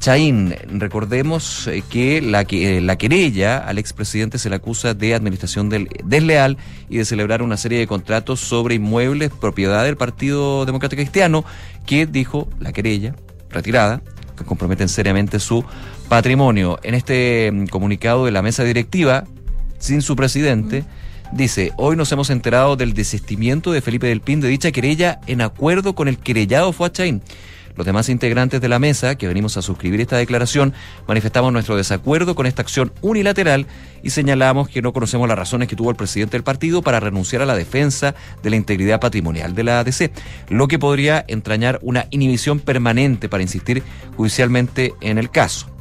Chaín. Recordemos eh, que la, que, eh, la querella al expresidente se le acusa de administración del- desleal y de celebrar una serie de contratos sobre inmuebles propiedad del Partido Democrático Cristiano que dijo la querella retirada que comprometen seriamente su patrimonio. En este mm, comunicado de la mesa directiva, sin su presidente, dice, hoy nos hemos enterado del desistimiento de Felipe del Pin de dicha querella en acuerdo con el querellado Fuachain. Los demás integrantes de la mesa, que venimos a suscribir esta declaración, manifestamos nuestro desacuerdo con esta acción unilateral y señalamos que no conocemos las razones que tuvo el presidente del partido para renunciar a la defensa de la integridad patrimonial de la ADC, lo que podría entrañar una inhibición permanente para insistir judicialmente en el caso.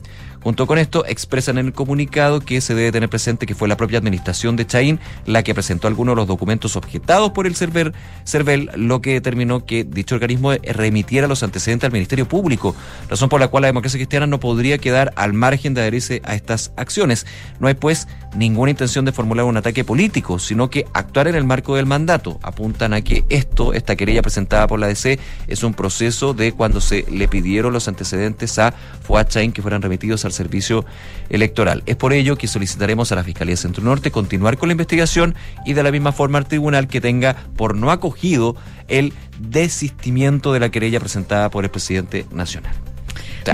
Junto con esto, expresan en el comunicado que se debe tener presente que fue la propia administración de Chaín la que presentó algunos de los documentos objetados por el CERVEL, lo que determinó que dicho organismo remitiera los antecedentes al Ministerio Público, razón por la cual la democracia cristiana no podría quedar al margen de adherirse a estas acciones. No hay, pues, ninguna intención de formular un ataque político, sino que actuar en el marco del mandato. Apuntan a que esto, esta querella presentada por la DC, es un proceso de cuando se le pidieron los antecedentes a Fuad Chaín que fueran remitidos al servicio electoral. Es por ello que solicitaremos a la Fiscalía Centro Norte continuar con la investigación y de la misma forma al tribunal que tenga por no acogido el desistimiento de la querella presentada por el presidente nacional.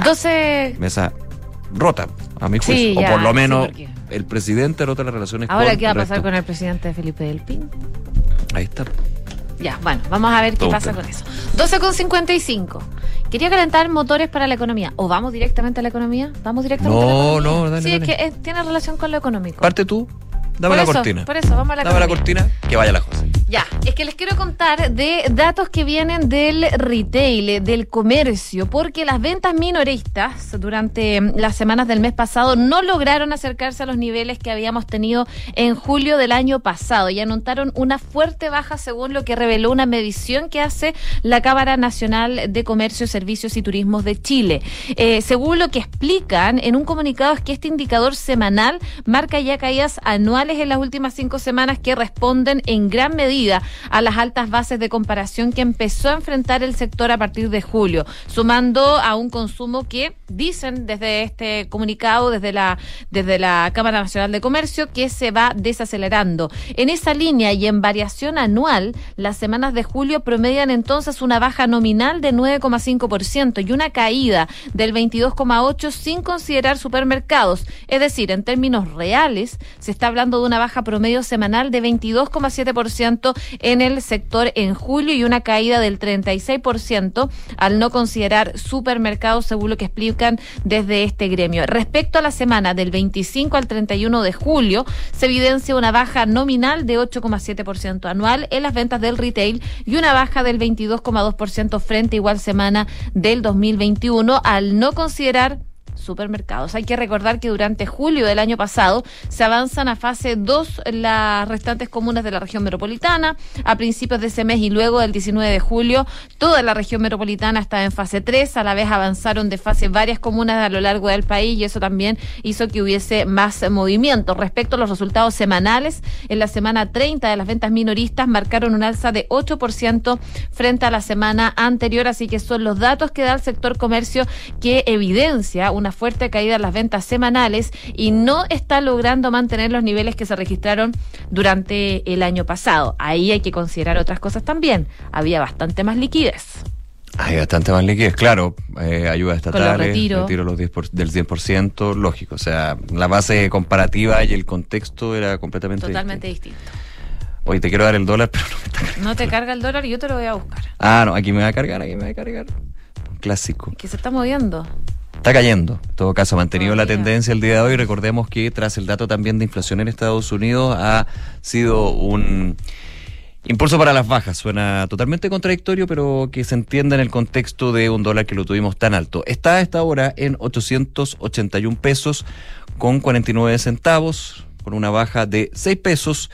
12. Mesa rota, a mi Sí, juicio. ya, o por lo sí, menos porque- el presidente rota las relaciones Ahora, con ¿qué va a pasar con el presidente Felipe del Pin? Ahí está. Ya, bueno, vamos a ver qué Todo pasa tema. con eso. 12 con 55. Quería calentar motores para la economía. ¿O vamos directamente a la economía? ¿Vamos directamente a la No, economía? no, dale, Sí, dale. es que eh, tiene relación con lo económico. Parte tú, dame Por la eso, cortina. Por eso, vamos a la Dame la cortina, que vaya la José. Ya, es que les quiero contar de datos que vienen del retail, del comercio, porque las ventas minoristas durante las semanas del mes pasado no lograron acercarse a los niveles que habíamos tenido en julio del año pasado y anotaron una fuerte baja según lo que reveló una medición que hace la Cámara Nacional de Comercio, Servicios y Turismos de Chile. Eh, según lo que explican en un comunicado es que este indicador semanal marca ya caídas anuales en las últimas cinco semanas que responden en gran medida a las altas bases de comparación que empezó a enfrentar el sector a partir de julio, sumando a un consumo que dicen desde este comunicado, desde la, desde la Cámara Nacional de Comercio, que se va desacelerando. En esa línea y en variación anual, las semanas de julio promedian entonces una baja nominal de 9,5% y una caída del 22,8% sin considerar supermercados. Es decir, en términos reales, se está hablando de una baja promedio semanal de 22,7% en el sector en julio y una caída del 36% al no considerar supermercados, según lo que desde este gremio. Respecto a la semana del 25 al 31 de julio, se evidencia una baja nominal de 8,7% anual en las ventas del retail y una baja del 22,2% frente a igual semana del 2021 al no considerar supermercados. Hay que recordar que durante julio del año pasado se avanzan a fase 2 las restantes comunas de la región metropolitana. A principios de ese mes y luego del 19 de julio, toda la región metropolitana está en fase 3. A la vez avanzaron de fase varias comunas a lo largo del país y eso también hizo que hubiese más movimiento. Respecto a los resultados semanales, en la semana 30 de las ventas minoristas marcaron un alza de 8% frente a la semana anterior. Así que son los datos que da el sector comercio que evidencia una fuerte caída en las ventas semanales y no está logrando mantener los niveles que se registraron durante el año pasado. Ahí hay que considerar otras cosas también. Había bastante más liquidez. Hay bastante más liquidez, claro. Eh, ayudas los estatales, retiros. retiro los 10 por- del 100%, lógico. O sea, la base comparativa y el contexto era completamente Totalmente distinto. distinto. Oye, te quiero dar el dólar, pero no me No te carga el dólar y yo te lo voy a buscar. Ah, no, aquí me va a cargar, aquí me va a cargar. Un clásico. Que se está moviendo. Está cayendo. En todo caso, ha mantenido la Todavía. tendencia el día de hoy. Recordemos que tras el dato también de inflación en Estados Unidos ha sido un impulso para las bajas. Suena totalmente contradictorio, pero que se entienda en el contexto de un dólar que lo tuvimos tan alto. Está a esta hora en 881 pesos con 49 centavos, con una baja de 6 pesos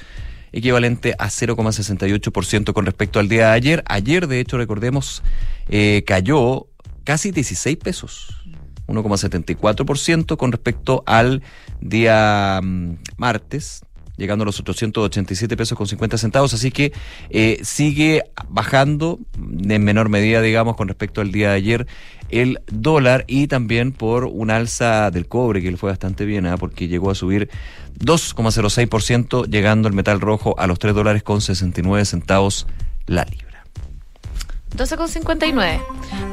equivalente a 0,68% con respecto al día de ayer. Ayer, de hecho, recordemos, eh, cayó casi 16 pesos. 1,74% con respecto al día mm, martes, llegando a los 887 pesos con 50 centavos, así que eh, sigue bajando en menor medida, digamos, con respecto al día de ayer el dólar y también por un alza del cobre que le fue bastante bien, ¿ah? porque llegó a subir 2,06%, llegando el metal rojo a los 3 dólares con 69 centavos la libra. 12,59.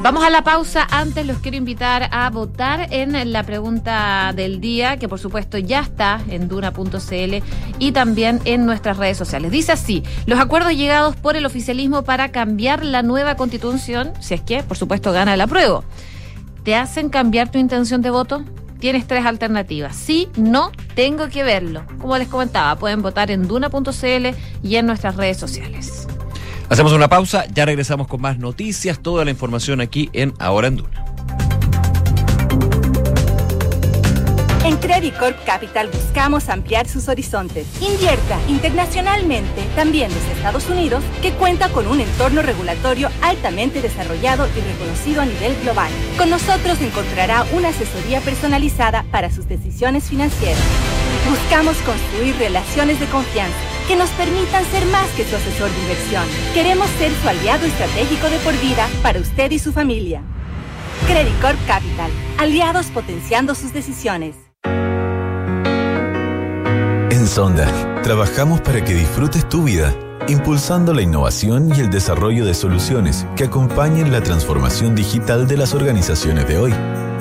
Vamos a la pausa. Antes los quiero invitar a votar en la pregunta del día, que por supuesto ya está en duna.cl y también en nuestras redes sociales. Dice así, los acuerdos llegados por el oficialismo para cambiar la nueva constitución, si es que, por supuesto, gana el apruebo, ¿te hacen cambiar tu intención de voto? Tienes tres alternativas. Sí, no, tengo que verlo. Como les comentaba, pueden votar en duna.cl y en nuestras redes sociales. Hacemos una pausa, ya regresamos con más noticias, toda la información aquí en Ahora en Duna. En Credit Corp Capital buscamos ampliar sus horizontes. Invierta internacionalmente, también desde Estados Unidos, que cuenta con un entorno regulatorio altamente desarrollado y reconocido a nivel global. Con nosotros encontrará una asesoría personalizada para sus decisiones financieras. Buscamos construir relaciones de confianza que nos permitan ser más que su asesor de inversión. Queremos ser su aliado estratégico de por vida para usted y su familia. Credit Corp Capital, aliados potenciando sus decisiones. En Sonda, trabajamos para que disfrutes tu vida, impulsando la innovación y el desarrollo de soluciones que acompañen la transformación digital de las organizaciones de hoy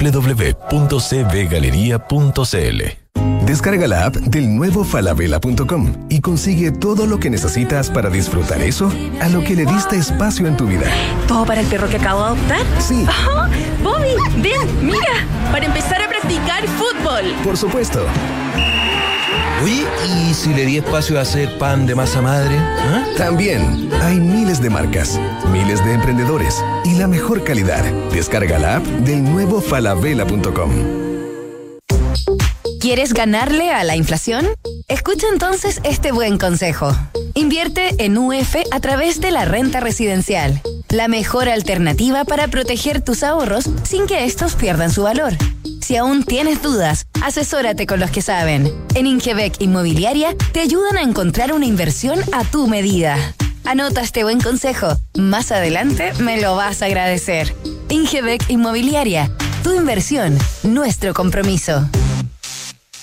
www.cbgalería.cl. Descarga la app del nuevo falabella.com y consigue todo lo que necesitas para disfrutar eso a lo que le diste espacio en tu vida. ¿Todo para el perro que acabo de adoptar? Sí. Oh, Bobby, ven, mira, para empezar a practicar fútbol. Por supuesto. Oye, ¿y si le di espacio a hacer pan de masa madre? ¿Ah? También hay miles de marcas, miles de emprendedores y la mejor calidad. Descarga la app del nuevo falabella.com. ¿Quieres ganarle a la inflación? Escucha entonces este buen consejo. Invierte en UF a través de la renta residencial, la mejor alternativa para proteger tus ahorros sin que estos pierdan su valor. Si aún tienes dudas, asesórate con los que saben. En Ingebec Inmobiliaria te ayudan a encontrar una inversión a tu medida. Anota este buen consejo. Más adelante me lo vas a agradecer. Ingebec Inmobiliaria. Tu inversión, nuestro compromiso.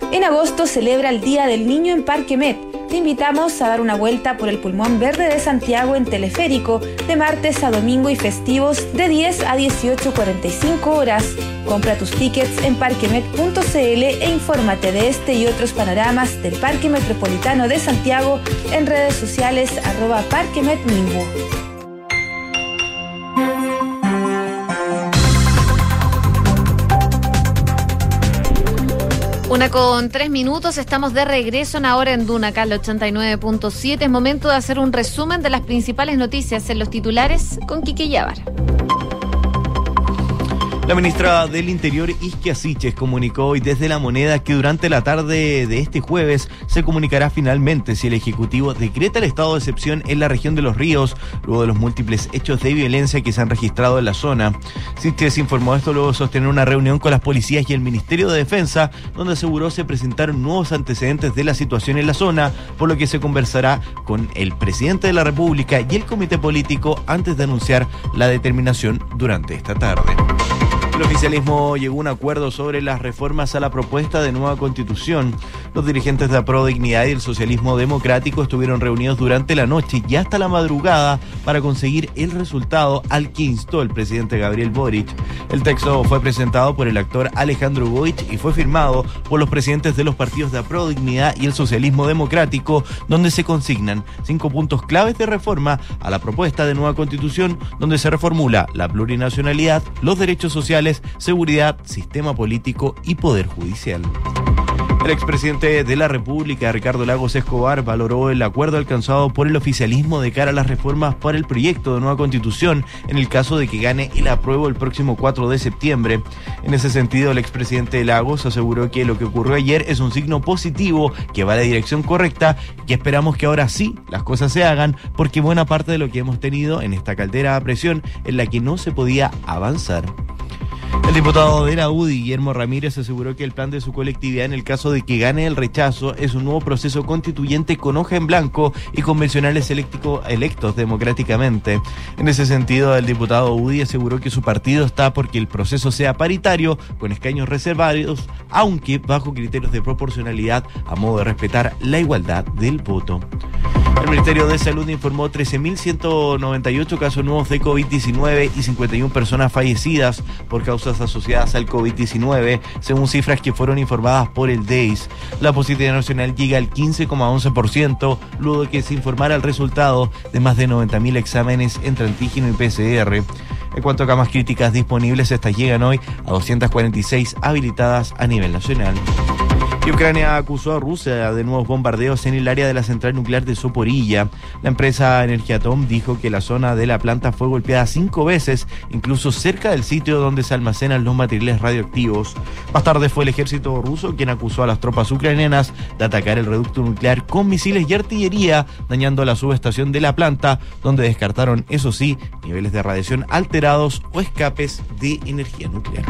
En agosto celebra el Día del Niño en Parque Met. Te invitamos a dar una vuelta por el pulmón verde de Santiago en teleférico de martes a domingo y festivos de 10 a 18.45 horas. Compra tus tickets en parquemet.cl e infórmate de este y otros panoramas del Parque Metropolitano de Santiago en redes sociales arroba. Con tres minutos, estamos de regreso en ahora en Duna, acá al 89.7. Es momento de hacer un resumen de las principales noticias en los titulares con Quique Yavar. La ministra del Interior, Isquia Siches, comunicó hoy desde La Moneda que durante la tarde de este jueves se comunicará finalmente si el Ejecutivo decreta el estado de excepción en la región de los ríos, luego de los múltiples hechos de violencia que se han registrado en la zona. Siches informó esto luego de sostener una reunión con las policías y el Ministerio de Defensa, donde aseguró se presentaron nuevos antecedentes de la situación en la zona, por lo que se conversará con el presidente de la República y el comité político antes de anunciar la determinación durante esta tarde. El oficialismo llegó a un acuerdo sobre las reformas a la propuesta de nueva constitución. Los dirigentes de Apro Dignidad y el Socialismo Democrático estuvieron reunidos durante la noche y hasta la madrugada para conseguir el resultado al que instó el presidente Gabriel Boric. El texto fue presentado por el actor Alejandro Goich y fue firmado por los presidentes de los partidos de Apro Dignidad y el Socialismo Democrático, donde se consignan cinco puntos claves de reforma a la propuesta de nueva constitución, donde se reformula la plurinacionalidad, los derechos sociales, seguridad, sistema político y poder judicial. El expresidente de la República, Ricardo Lagos Escobar, valoró el acuerdo alcanzado por el oficialismo de cara a las reformas para el proyecto de nueva constitución en el caso de que gane el apruebo el próximo 4 de septiembre. En ese sentido, el expresidente Lagos aseguró que lo que ocurrió ayer es un signo positivo que va en la dirección correcta y esperamos que ahora sí las cosas se hagan porque buena parte de lo que hemos tenido en esta caldera a presión en la que no se podía avanzar. El diputado de la UDI, Guillermo Ramírez, aseguró que el plan de su colectividad en el caso de que gane el rechazo es un nuevo proceso constituyente con hoja en blanco y convencionales electos democráticamente. En ese sentido, el diputado UDI aseguró que su partido está porque el proceso sea paritario, con escaños reservados, aunque bajo criterios de proporcionalidad a modo de respetar la igualdad del voto. El Ministerio de Salud informó 13.198 casos nuevos de COVID-19 y 51 personas fallecidas por causas asociadas al COVID-19, según cifras que fueron informadas por el DEIS. La positividad nacional llega al 15,11%, luego de que se informara el resultado de más de 90.000 exámenes entre antígeno y PCR. En cuanto a camas críticas disponibles, estas llegan hoy a 246 habilitadas a nivel nacional. Y Ucrania acusó a Rusia de nuevos bombardeos en el área de la central nuclear de Soporilla. La empresa Energiatom dijo que la zona de la planta fue golpeada cinco veces, incluso cerca del sitio donde se almacenan los materiales radioactivos. Más tarde fue el ejército ruso quien acusó a las tropas ucranianas de atacar el reducto nuclear con misiles y artillería, dañando la subestación de la planta, donde descartaron, eso sí, niveles de radiación alterados o escapes de energía nuclear.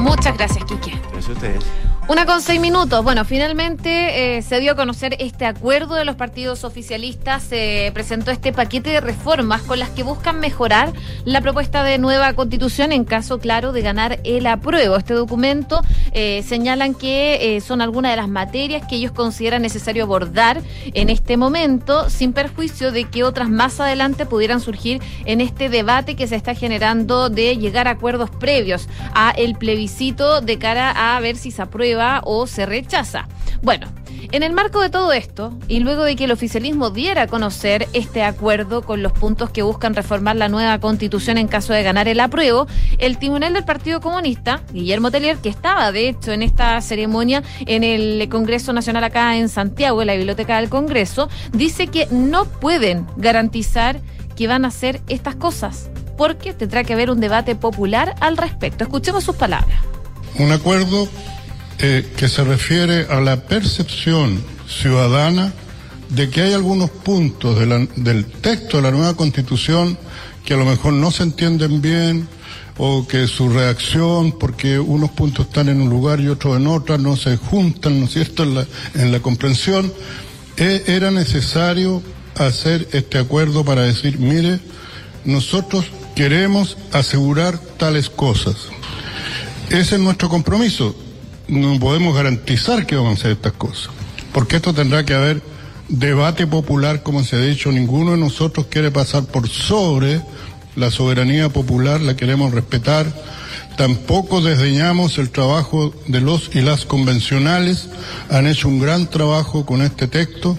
Muchas gracias, Quique. Gracias a ustedes. Una con seis minutos. Bueno, finalmente eh, se dio a conocer este acuerdo de los partidos oficialistas. Se presentó este paquete de reformas con las que buscan mejorar la propuesta de nueva constitución en caso, claro, de ganar el apruebo. Este documento eh, señalan que eh, son algunas de las materias que ellos consideran necesario abordar en este momento, sin perjuicio de que otras más adelante pudieran surgir en este debate que se está generando de llegar a acuerdos previos a el plebiscito de cara a ver si se aprueba o se rechaza. Bueno, en el marco de todo esto, y luego de que el oficialismo diera a conocer este acuerdo con los puntos que buscan reformar la nueva constitución en caso de ganar el apruebo, el tribunal del Partido Comunista, Guillermo Tellier, que estaba de hecho en esta ceremonia en el Congreso Nacional acá en Santiago, en la Biblioteca del Congreso, dice que no pueden garantizar que van a hacer estas cosas, porque tendrá que haber un debate popular al respecto. Escuchemos sus palabras. Un acuerdo eh, que se refiere a la percepción ciudadana de que hay algunos puntos de la- del texto de la nueva constitución que a lo mejor no se entienden bien o que su reacción, porque unos puntos están en un lugar y otros en otra, no se juntan, ¿no es cierto?, en la, en la comprensión, eh, era necesario hacer este acuerdo para decir, mire, nosotros queremos asegurar tales cosas. Ese es nuestro compromiso. No podemos garantizar que vamos a hacer estas cosas. Porque esto tendrá que haber debate popular, como se ha dicho. Ninguno de nosotros quiere pasar por sobre la soberanía popular, la queremos respetar. Tampoco desdeñamos el trabajo de los y las convencionales. Han hecho un gran trabajo con este texto.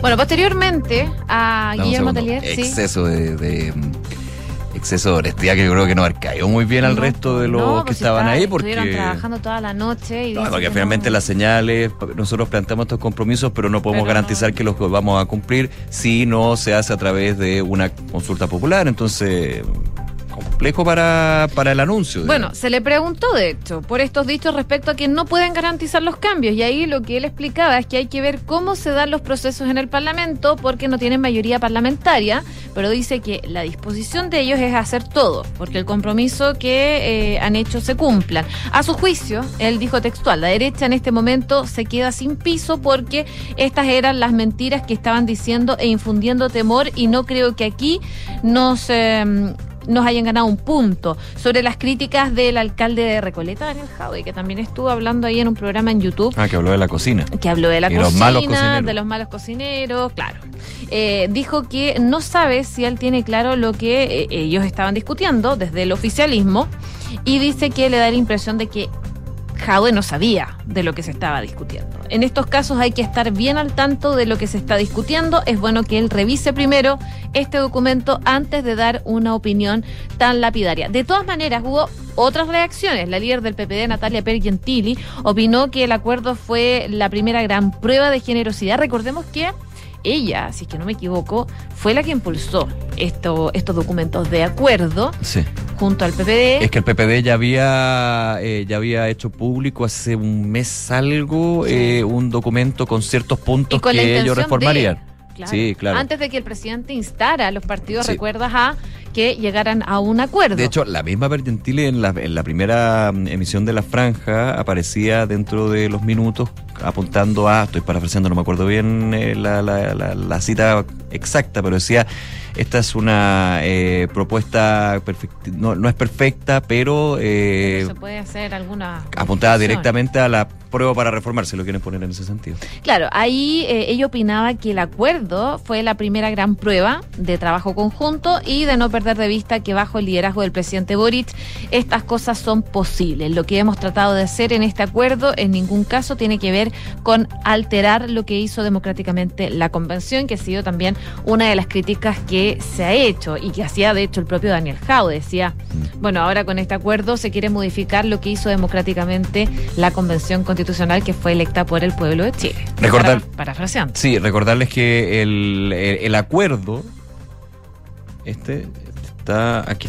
Bueno, posteriormente a Dame Guillermo. Tellier, sí. Exceso de, de, exceso de honestidad que yo creo que no cayó muy bien al resto de los No, que pues estaban está- ahí porque... Estuvieron trabajando toda la noche y No, porque finalmente las señales, nosotros planteamos estos compromisos, pero no podemos Pero garantizar que los vamos a cumplir si no se hace a través de una consulta popular. Entonces, complejo para, para el anuncio. Bueno, se le preguntó, de hecho, por estos dichos respecto a que no pueden garantizar los cambios. Y ahí lo que él explicaba es que hay que ver cómo se dan los procesos en el Parlamento, porque no tienen mayoría parlamentaria, pero dice que la disposición de ellos es hacer todo, porque el compromiso que eh, han hecho se cumplan. A su juicio, él dijo textual, la derecha en este momento se queda sin piso porque estas eran las mentiras que estaban diciendo e infundiendo temor y no creo que aquí nos... eh, nos hayan ganado un punto. Sobre las críticas del alcalde de Recoleta, Daniel Jaude, que también estuvo hablando ahí en un programa en YouTube. Ah, que habló de la cocina. Que habló de la Y cocina, de los malos cocineros, claro. Eh, dijo que no sabe si él tiene claro lo que eh, ellos estaban discutiendo desde el oficialismo y dice que le da la impresión de que Jaude no sabía de lo que se estaba discutiendo. En estos casos hay que estar bien al tanto de lo que se está discutiendo. Es bueno que él revise primero este documento antes de dar una opinión tan lapidaria. De todas maneras, hubo otras reacciones. La líder del PPD, Natalia Pergentili, opinó que el acuerdo fue la primera gran prueba de generosidad. Recordemos que ella, si es que no me equivoco, fue la que impulsó esto, estos documentos de acuerdo Sí. junto al PPD. Es que el PPD ya había, eh, ya había hecho público hace un mes algo eh, un documento con ciertos puntos con que ellos de- reformarían. Claro. Sí, claro. Antes de que el presidente instara a los partidos, Sí. recuerdas, a que llegaran a un acuerdo. De hecho, la misma Pergentile en la, en la primera mm, emisión de La Franja aparecía dentro de los minutos apuntando a, estoy parafraseando, no me acuerdo bien eh, la, la- la- la cita exacta, pero decía, esta es una eh, propuesta, perfect- no, no es perfecta, pero... eh, se puede hacer alguna. apuntada directamente a la prueba para reformar, si lo quieren poner en ese sentido. Claro, ahí eh, ella opinaba que el acuerdo fue la primera gran prueba de trabajo conjunto y de no perder de vista que bajo el liderazgo del presidente Boric estas cosas son posibles. Lo que hemos tratado de hacer en este acuerdo en ningún caso tiene que ver con alterar lo que hizo democráticamente la convención, que ha sido también una de las críticas que se ha hecho y que hacía de hecho el propio Daniel Jau. Decía, bueno, ahora con este acuerdo se quiere modificar lo que hizo democráticamente la convención constitucional que fue electa por el pueblo de Chile. Recordar- Para- parafraseando. Sí, recordarles que el, el- el acuerdo, este está aquí.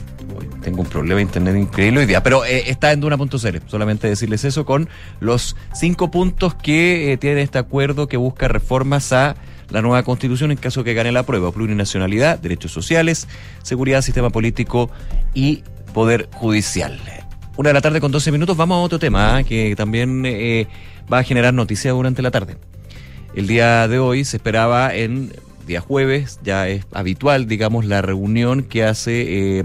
tengo un problema de internet increíble hoy día, pero eh, está en Duna.cl. Solamente decirles eso con los cinco puntos que eh, tiene este acuerdo que busca reformas a la nueva constitución en caso que gane la prueba: plurinacionalidad, derechos sociales, seguridad, sistema político y poder judicial. Una de la tarde con 12 minutos. Vamos a otro tema ah, que también eh, va a generar noticias durante la tarde. El día de hoy se esperaba en día jueves, ya es habitual, digamos, la reunión que hace, eh,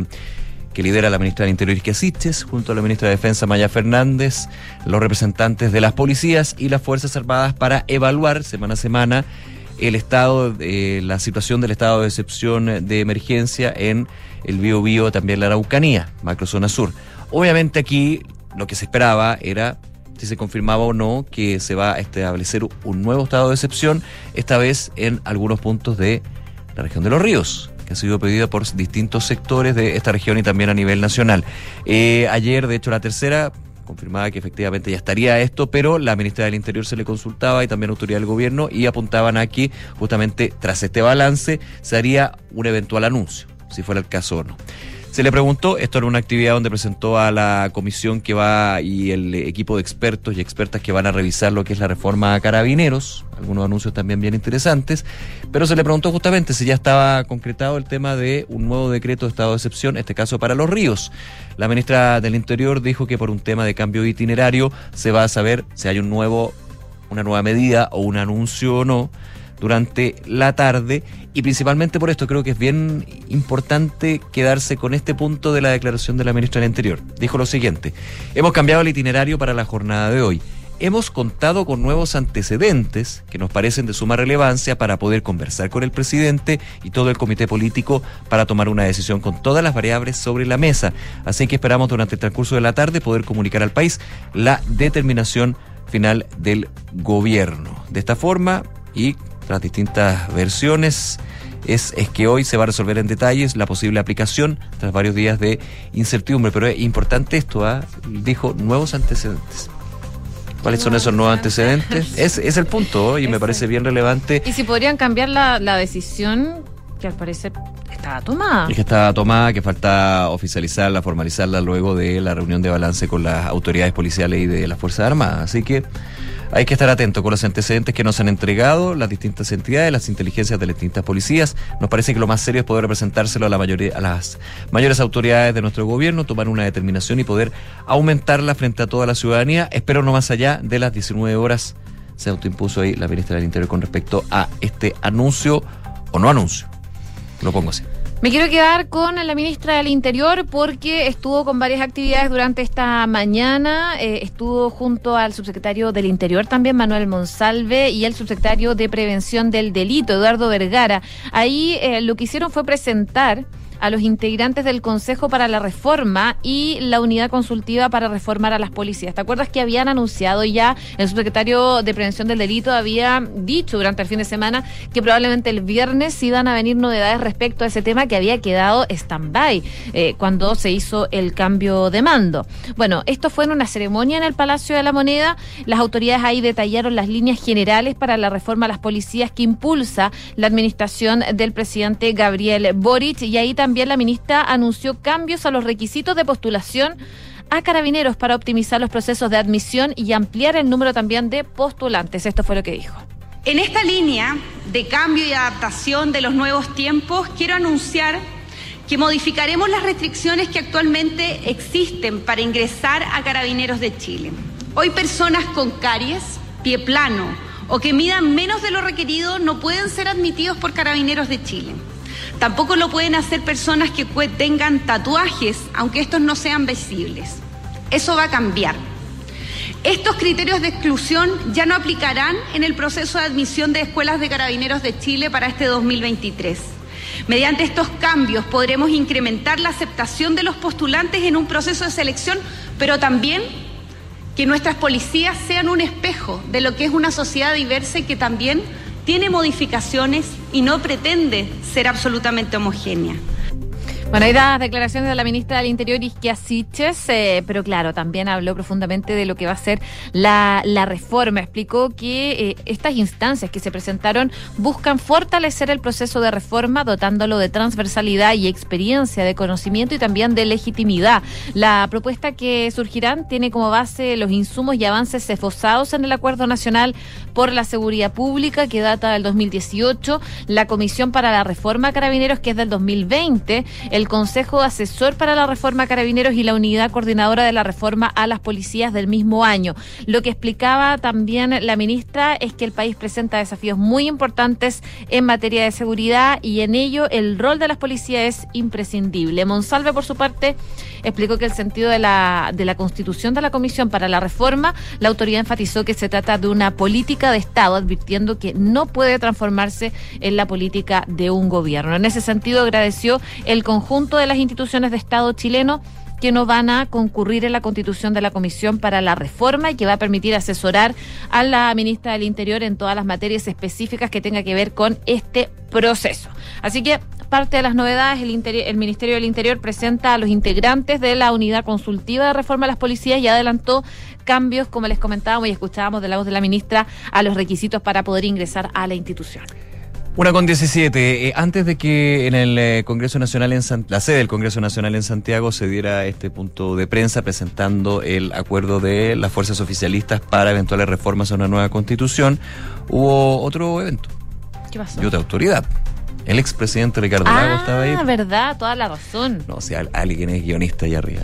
que lidera la ministra del Interior Isquia Siches, junto a la ministra de Defensa Maya Fernández, los representantes de las policías y las Fuerzas Armadas para evaluar semana a semana el estado, de la situación del estado de excepción de emergencia en el Bío Bío, también la Araucanía, macrozona sur. Obviamente aquí lo que se esperaba era si se confirmaba o no que se va a establecer un nuevo estado de excepción, esta vez en algunos puntos de la región de los ríos, que ha sido pedido por distintos sectores de esta región y también a nivel nacional. Eh, ayer, de hecho, la tercera confirmaba que efectivamente ya estaría esto, pero la ministra del Interior se le consultaba y también autoridad del gobierno y apuntaban a que justamente tras este balance se haría un eventual anuncio, si fuera el caso o no. Se le preguntó, esto era una actividad donde presentó a la comisión que va y el equipo de expertos y expertas que van a revisar lo que es la reforma a carabineros, algunos anuncios también bien interesantes, pero se le preguntó justamente si ya estaba concretado el tema de un nuevo decreto de estado de excepción, en este caso para los ríos. La ministra del Interior dijo que por un tema de cambio de itinerario se va a saber si hay un nuevo, una nueva medida o un anuncio o no durante la tarde y principalmente por esto creo que es bien importante quedarse con este punto de la declaración de la ministra del Interior. Dijo lo siguiente, hemos cambiado el itinerario para la jornada de hoy. Hemos contado con nuevos antecedentes que nos parecen de suma relevancia para poder conversar con el presidente y todo el comité político para tomar una decisión con todas las variables sobre la mesa. Así que esperamos durante el transcurso de la tarde poder comunicar al país la determinación final del gobierno. De esta forma y las distintas versiones es, es que hoy se va a resolver en detalles la posible aplicación tras varios días de incertidumbre. Pero es importante esto, ¿ah? dijo nuevos antecedentes. ¿Cuáles son esos nuevos antecedentes? Es, es el punto y me parece bien relevante. Y si podrían cambiar la, la decisión que al parecer estaba tomada. Es que estaba tomada, que falta oficializarla, formalizarla luego de la reunión de balance con las autoridades policiales y de las Fuerzas Armadas. Así que hay que estar atento con los antecedentes que nos han entregado las distintas entidades, las inteligencias de las distintas policías. Nos parece que lo más serio es poder representárselo a la mayoría, a las mayores autoridades de nuestro gobierno, tomar una determinación y poder aumentarla frente a toda la ciudadanía. Espero no más allá de las 19 horas se autoimpuso ahí la ministra del Interior con respecto a este anuncio o no anuncio. Lo pongo así. Me quiero quedar con la ministra del Interior porque estuvo con varias actividades durante esta mañana. Eh, estuvo junto al subsecretario del Interior también, Manuel Monsalve, y el subsecretario de Prevención del Delito, Eduardo Vergara. Ahí eh, lo que hicieron fue presentar a los integrantes del Consejo para la Reforma y la Unidad Consultiva para Reformar a las Policías. ¿Te acuerdas que habían anunciado ya, el subsecretario de Prevención del Delito había dicho durante el fin de semana que probablemente el viernes iban a venir novedades respecto a ese tema que había quedado stand-by eh, cuando se hizo el cambio de mando? Bueno, esto fue en una ceremonia en el Palacio de la Moneda. Las autoridades ahí detallaron las líneas generales para la reforma a las policías que impulsa la administración del presidente Gabriel Boric y ahí también también la ministra anunció cambios a los requisitos de postulación a carabineros para optimizar los procesos de admisión y ampliar el número también de postulantes. Esto fue lo que dijo. En esta línea de cambio y adaptación de los nuevos tiempos, quiero anunciar que modificaremos las restricciones que actualmente existen para ingresar a carabineros de Chile. Hoy personas con caries, pie plano o que midan menos de lo requerido no pueden ser admitidos por carabineros de Chile. Tampoco lo pueden hacer personas que tengan tatuajes, aunque estos no sean visibles. Eso va a cambiar. Estos criterios de exclusión ya no aplicarán en el proceso de admisión de escuelas de carabineros de Chile para este 2023. Mediante estos cambios podremos incrementar la aceptación de los postulantes en un proceso de selección, pero también que nuestras policías sean un espejo de lo que es una sociedad diversa y que también tiene modificaciones y no pretende ser absolutamente homogénea. Bueno, hay las declaraciones de la ministra del Interior, Isquia Siches, eh, pero claro, también habló profundamente de lo que va a ser la, reforma. Explicó que eh, estas instancias que se presentaron buscan fortalecer el proceso de reforma, dotándolo de transversalidad y experiencia, de conocimiento y también de legitimidad. La propuesta que surgirán tiene como base los insumos y avances esbozados en el Acuerdo Nacional por la Seguridad Pública, que data del 2018, la Comisión para la Reforma Carabineros, que es del 2020, el Consejo Asesor para la Reforma Carabineros y la Unidad Coordinadora de la Reforma a las Policías del mismo año. Lo que explicaba también la ministra es que el país presenta desafíos muy importantes en materia de seguridad y en ello el rol de las policías es imprescindible. Monsalve, por su parte, explicó que el sentido de la, de la constitución de la Comisión para la Reforma, la autoridad enfatizó que se trata de una política de Estado, advirtiendo que no puede transformarse en la política de un gobierno. En ese sentido, agradeció el conjunto conjunto de las instituciones de Estado chileno que no van a concurrir en la constitución de la Comisión para la Reforma y que va a permitir asesorar a la ministra del Interior en todas las materias específicas que tenga que ver con este proceso. Así que parte de las novedades, el, el Ministerio del Interior presenta a los integrantes de la unidad consultiva de reforma a las policías y adelantó cambios, como les comentábamos y escuchábamos de la voz de la ministra, a los requisitos para poder ingresar a la institución. Una con 17. Eh, antes de que en el eh, Congreso Nacional, en la sede del Congreso Nacional en Santiago, se diera este punto de prensa presentando el acuerdo de las fuerzas oficialistas para eventuales reformas a una nueva constitución, hubo otro evento. ¿Qué pasó? Y otra autoridad. El expresidente Ricardo Lagos estaba ahí. Ah, verdad, toda la razón. No, o sea, alguien es guionista allá arriba.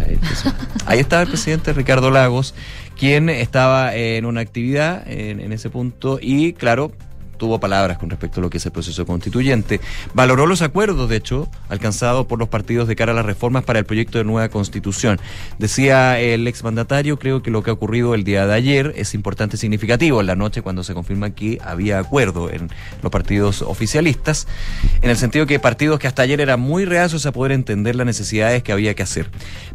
ahí estaba el presidente Ricardo Lagos, quien estaba en una actividad en, en ese punto y, claro, tuvo palabras con respecto a lo que es el proceso constituyente. Valoró los acuerdos, de hecho, alcanzados por los partidos de cara a las reformas para el proyecto de nueva constitución. Decía el exmandatario, creo que lo que ha ocurrido el día de ayer es importante y significativo. En la noche, cuando se confirma que había acuerdo en los partidos oficialistas, en el sentido que partidos que hasta ayer eran muy reacios a poder entender las necesidades que había que hacer.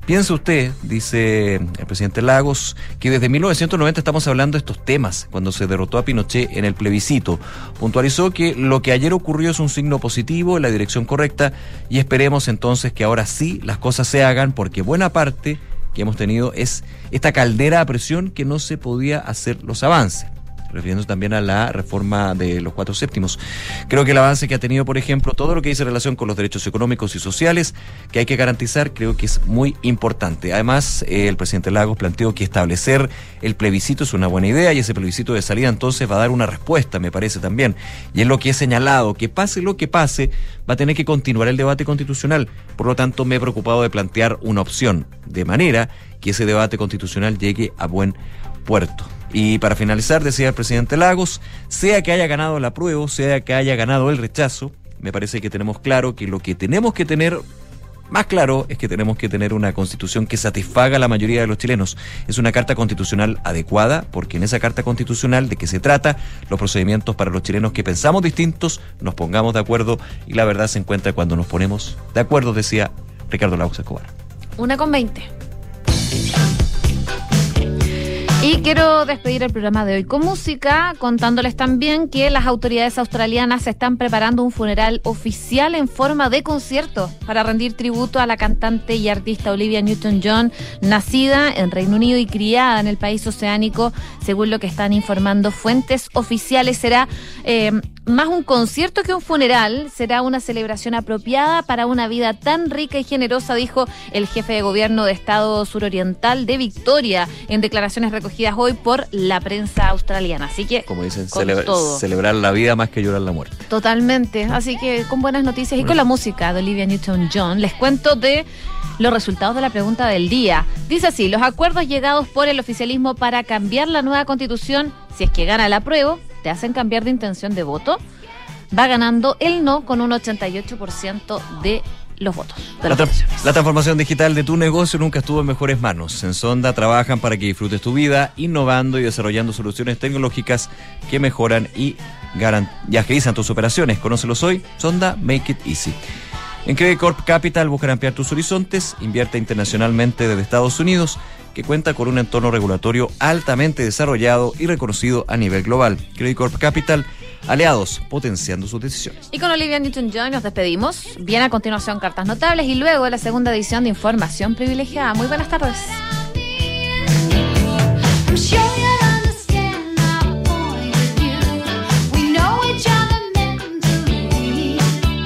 Piensa usted, dice el presidente Lagos, que desde 1990 estamos hablando de estos temas, cuando se derrotó a Pinochet en el plebiscito puntualizó que lo que ayer ocurrió es un signo positivo en la dirección correcta y esperemos entonces que ahora sí las cosas se hagan porque buena parte que hemos tenido es esta caldera a presión que no se podía hacer los avances refiriéndose también a la reforma de los cuatro séptimos. Creo que el avance que ha tenido, por ejemplo, todo lo que dice relación con los derechos económicos y sociales que hay que garantizar, creo que es muy importante. Además, eh, el presidente Lagos planteó que establecer el plebiscito es una buena idea y ese plebiscito de salida entonces va a dar una respuesta, me parece también. Y es lo que he señalado, que pase lo que pase, va a tener que continuar el debate constitucional. Por lo tanto, me he preocupado de plantear una opción, de manera que ese debate constitucional llegue a buen puerto. Y para finalizar, decía el presidente Lagos, sea que haya ganado la prueba, sea que haya ganado el rechazo, me parece que tenemos claro que lo que tenemos que tener más claro es que tenemos que tener una constitución que satisfaga a la mayoría de los chilenos. Es una carta constitucional adecuada porque en esa carta constitucional de que se trata los procedimientos para los chilenos que pensamos distintos, nos pongamos de acuerdo y la verdad se encuentra cuando nos ponemos de acuerdo, decía Ricardo Lagos Escobar. Una con 20. Y quiero despedir el programa de hoy con música, contándoles también que las autoridades australianas están preparando un funeral oficial en forma de concierto para rendir tributo a la cantante y artista Olivia Newton-John, nacida en Reino Unido y criada en el país oceánico, según lo que están informando fuentes oficiales. Será eh, más un concierto que un funeral, será una celebración apropiada para una vida tan rica y generosa, dijo el jefe de gobierno de Estado suroriental de Victoria en declaraciones hoy por la prensa australiana. Así que, como dicen, celebra- celebrar la vida más que llorar la muerte. Totalmente. Así que con buenas noticias y con la música de Olivia Newton-John, les cuento de los resultados de la pregunta del día. Dice así, los acuerdos llegados por el oficialismo para cambiar la nueva constitución, si es que gana la prueba, te hacen cambiar de intención de voto. Va ganando el no con un 88% de los votos. de La, las tra- la transformación digital de tu negocio nunca estuvo en mejores manos. En Sonda trabajan para que disfrutes tu vida, innovando y desarrollando soluciones tecnológicas que mejoran y, y agilizan tus operaciones. Conócelos hoy. Sonda Make It Easy. En Credit Corp Capital buscan ampliar tus horizontes, invierte internacionalmente desde Estados Unidos, que cuenta con un entorno regulatorio altamente desarrollado y reconocido a nivel global. Credit Corp Capital, aliados, potenciando sus decisiones. Y con Olivia Newton-John nos despedimos. Viene a continuación cartas notables y luego la segunda edición de Información Privilegiada. Muy buenas tardes. I'm sure you're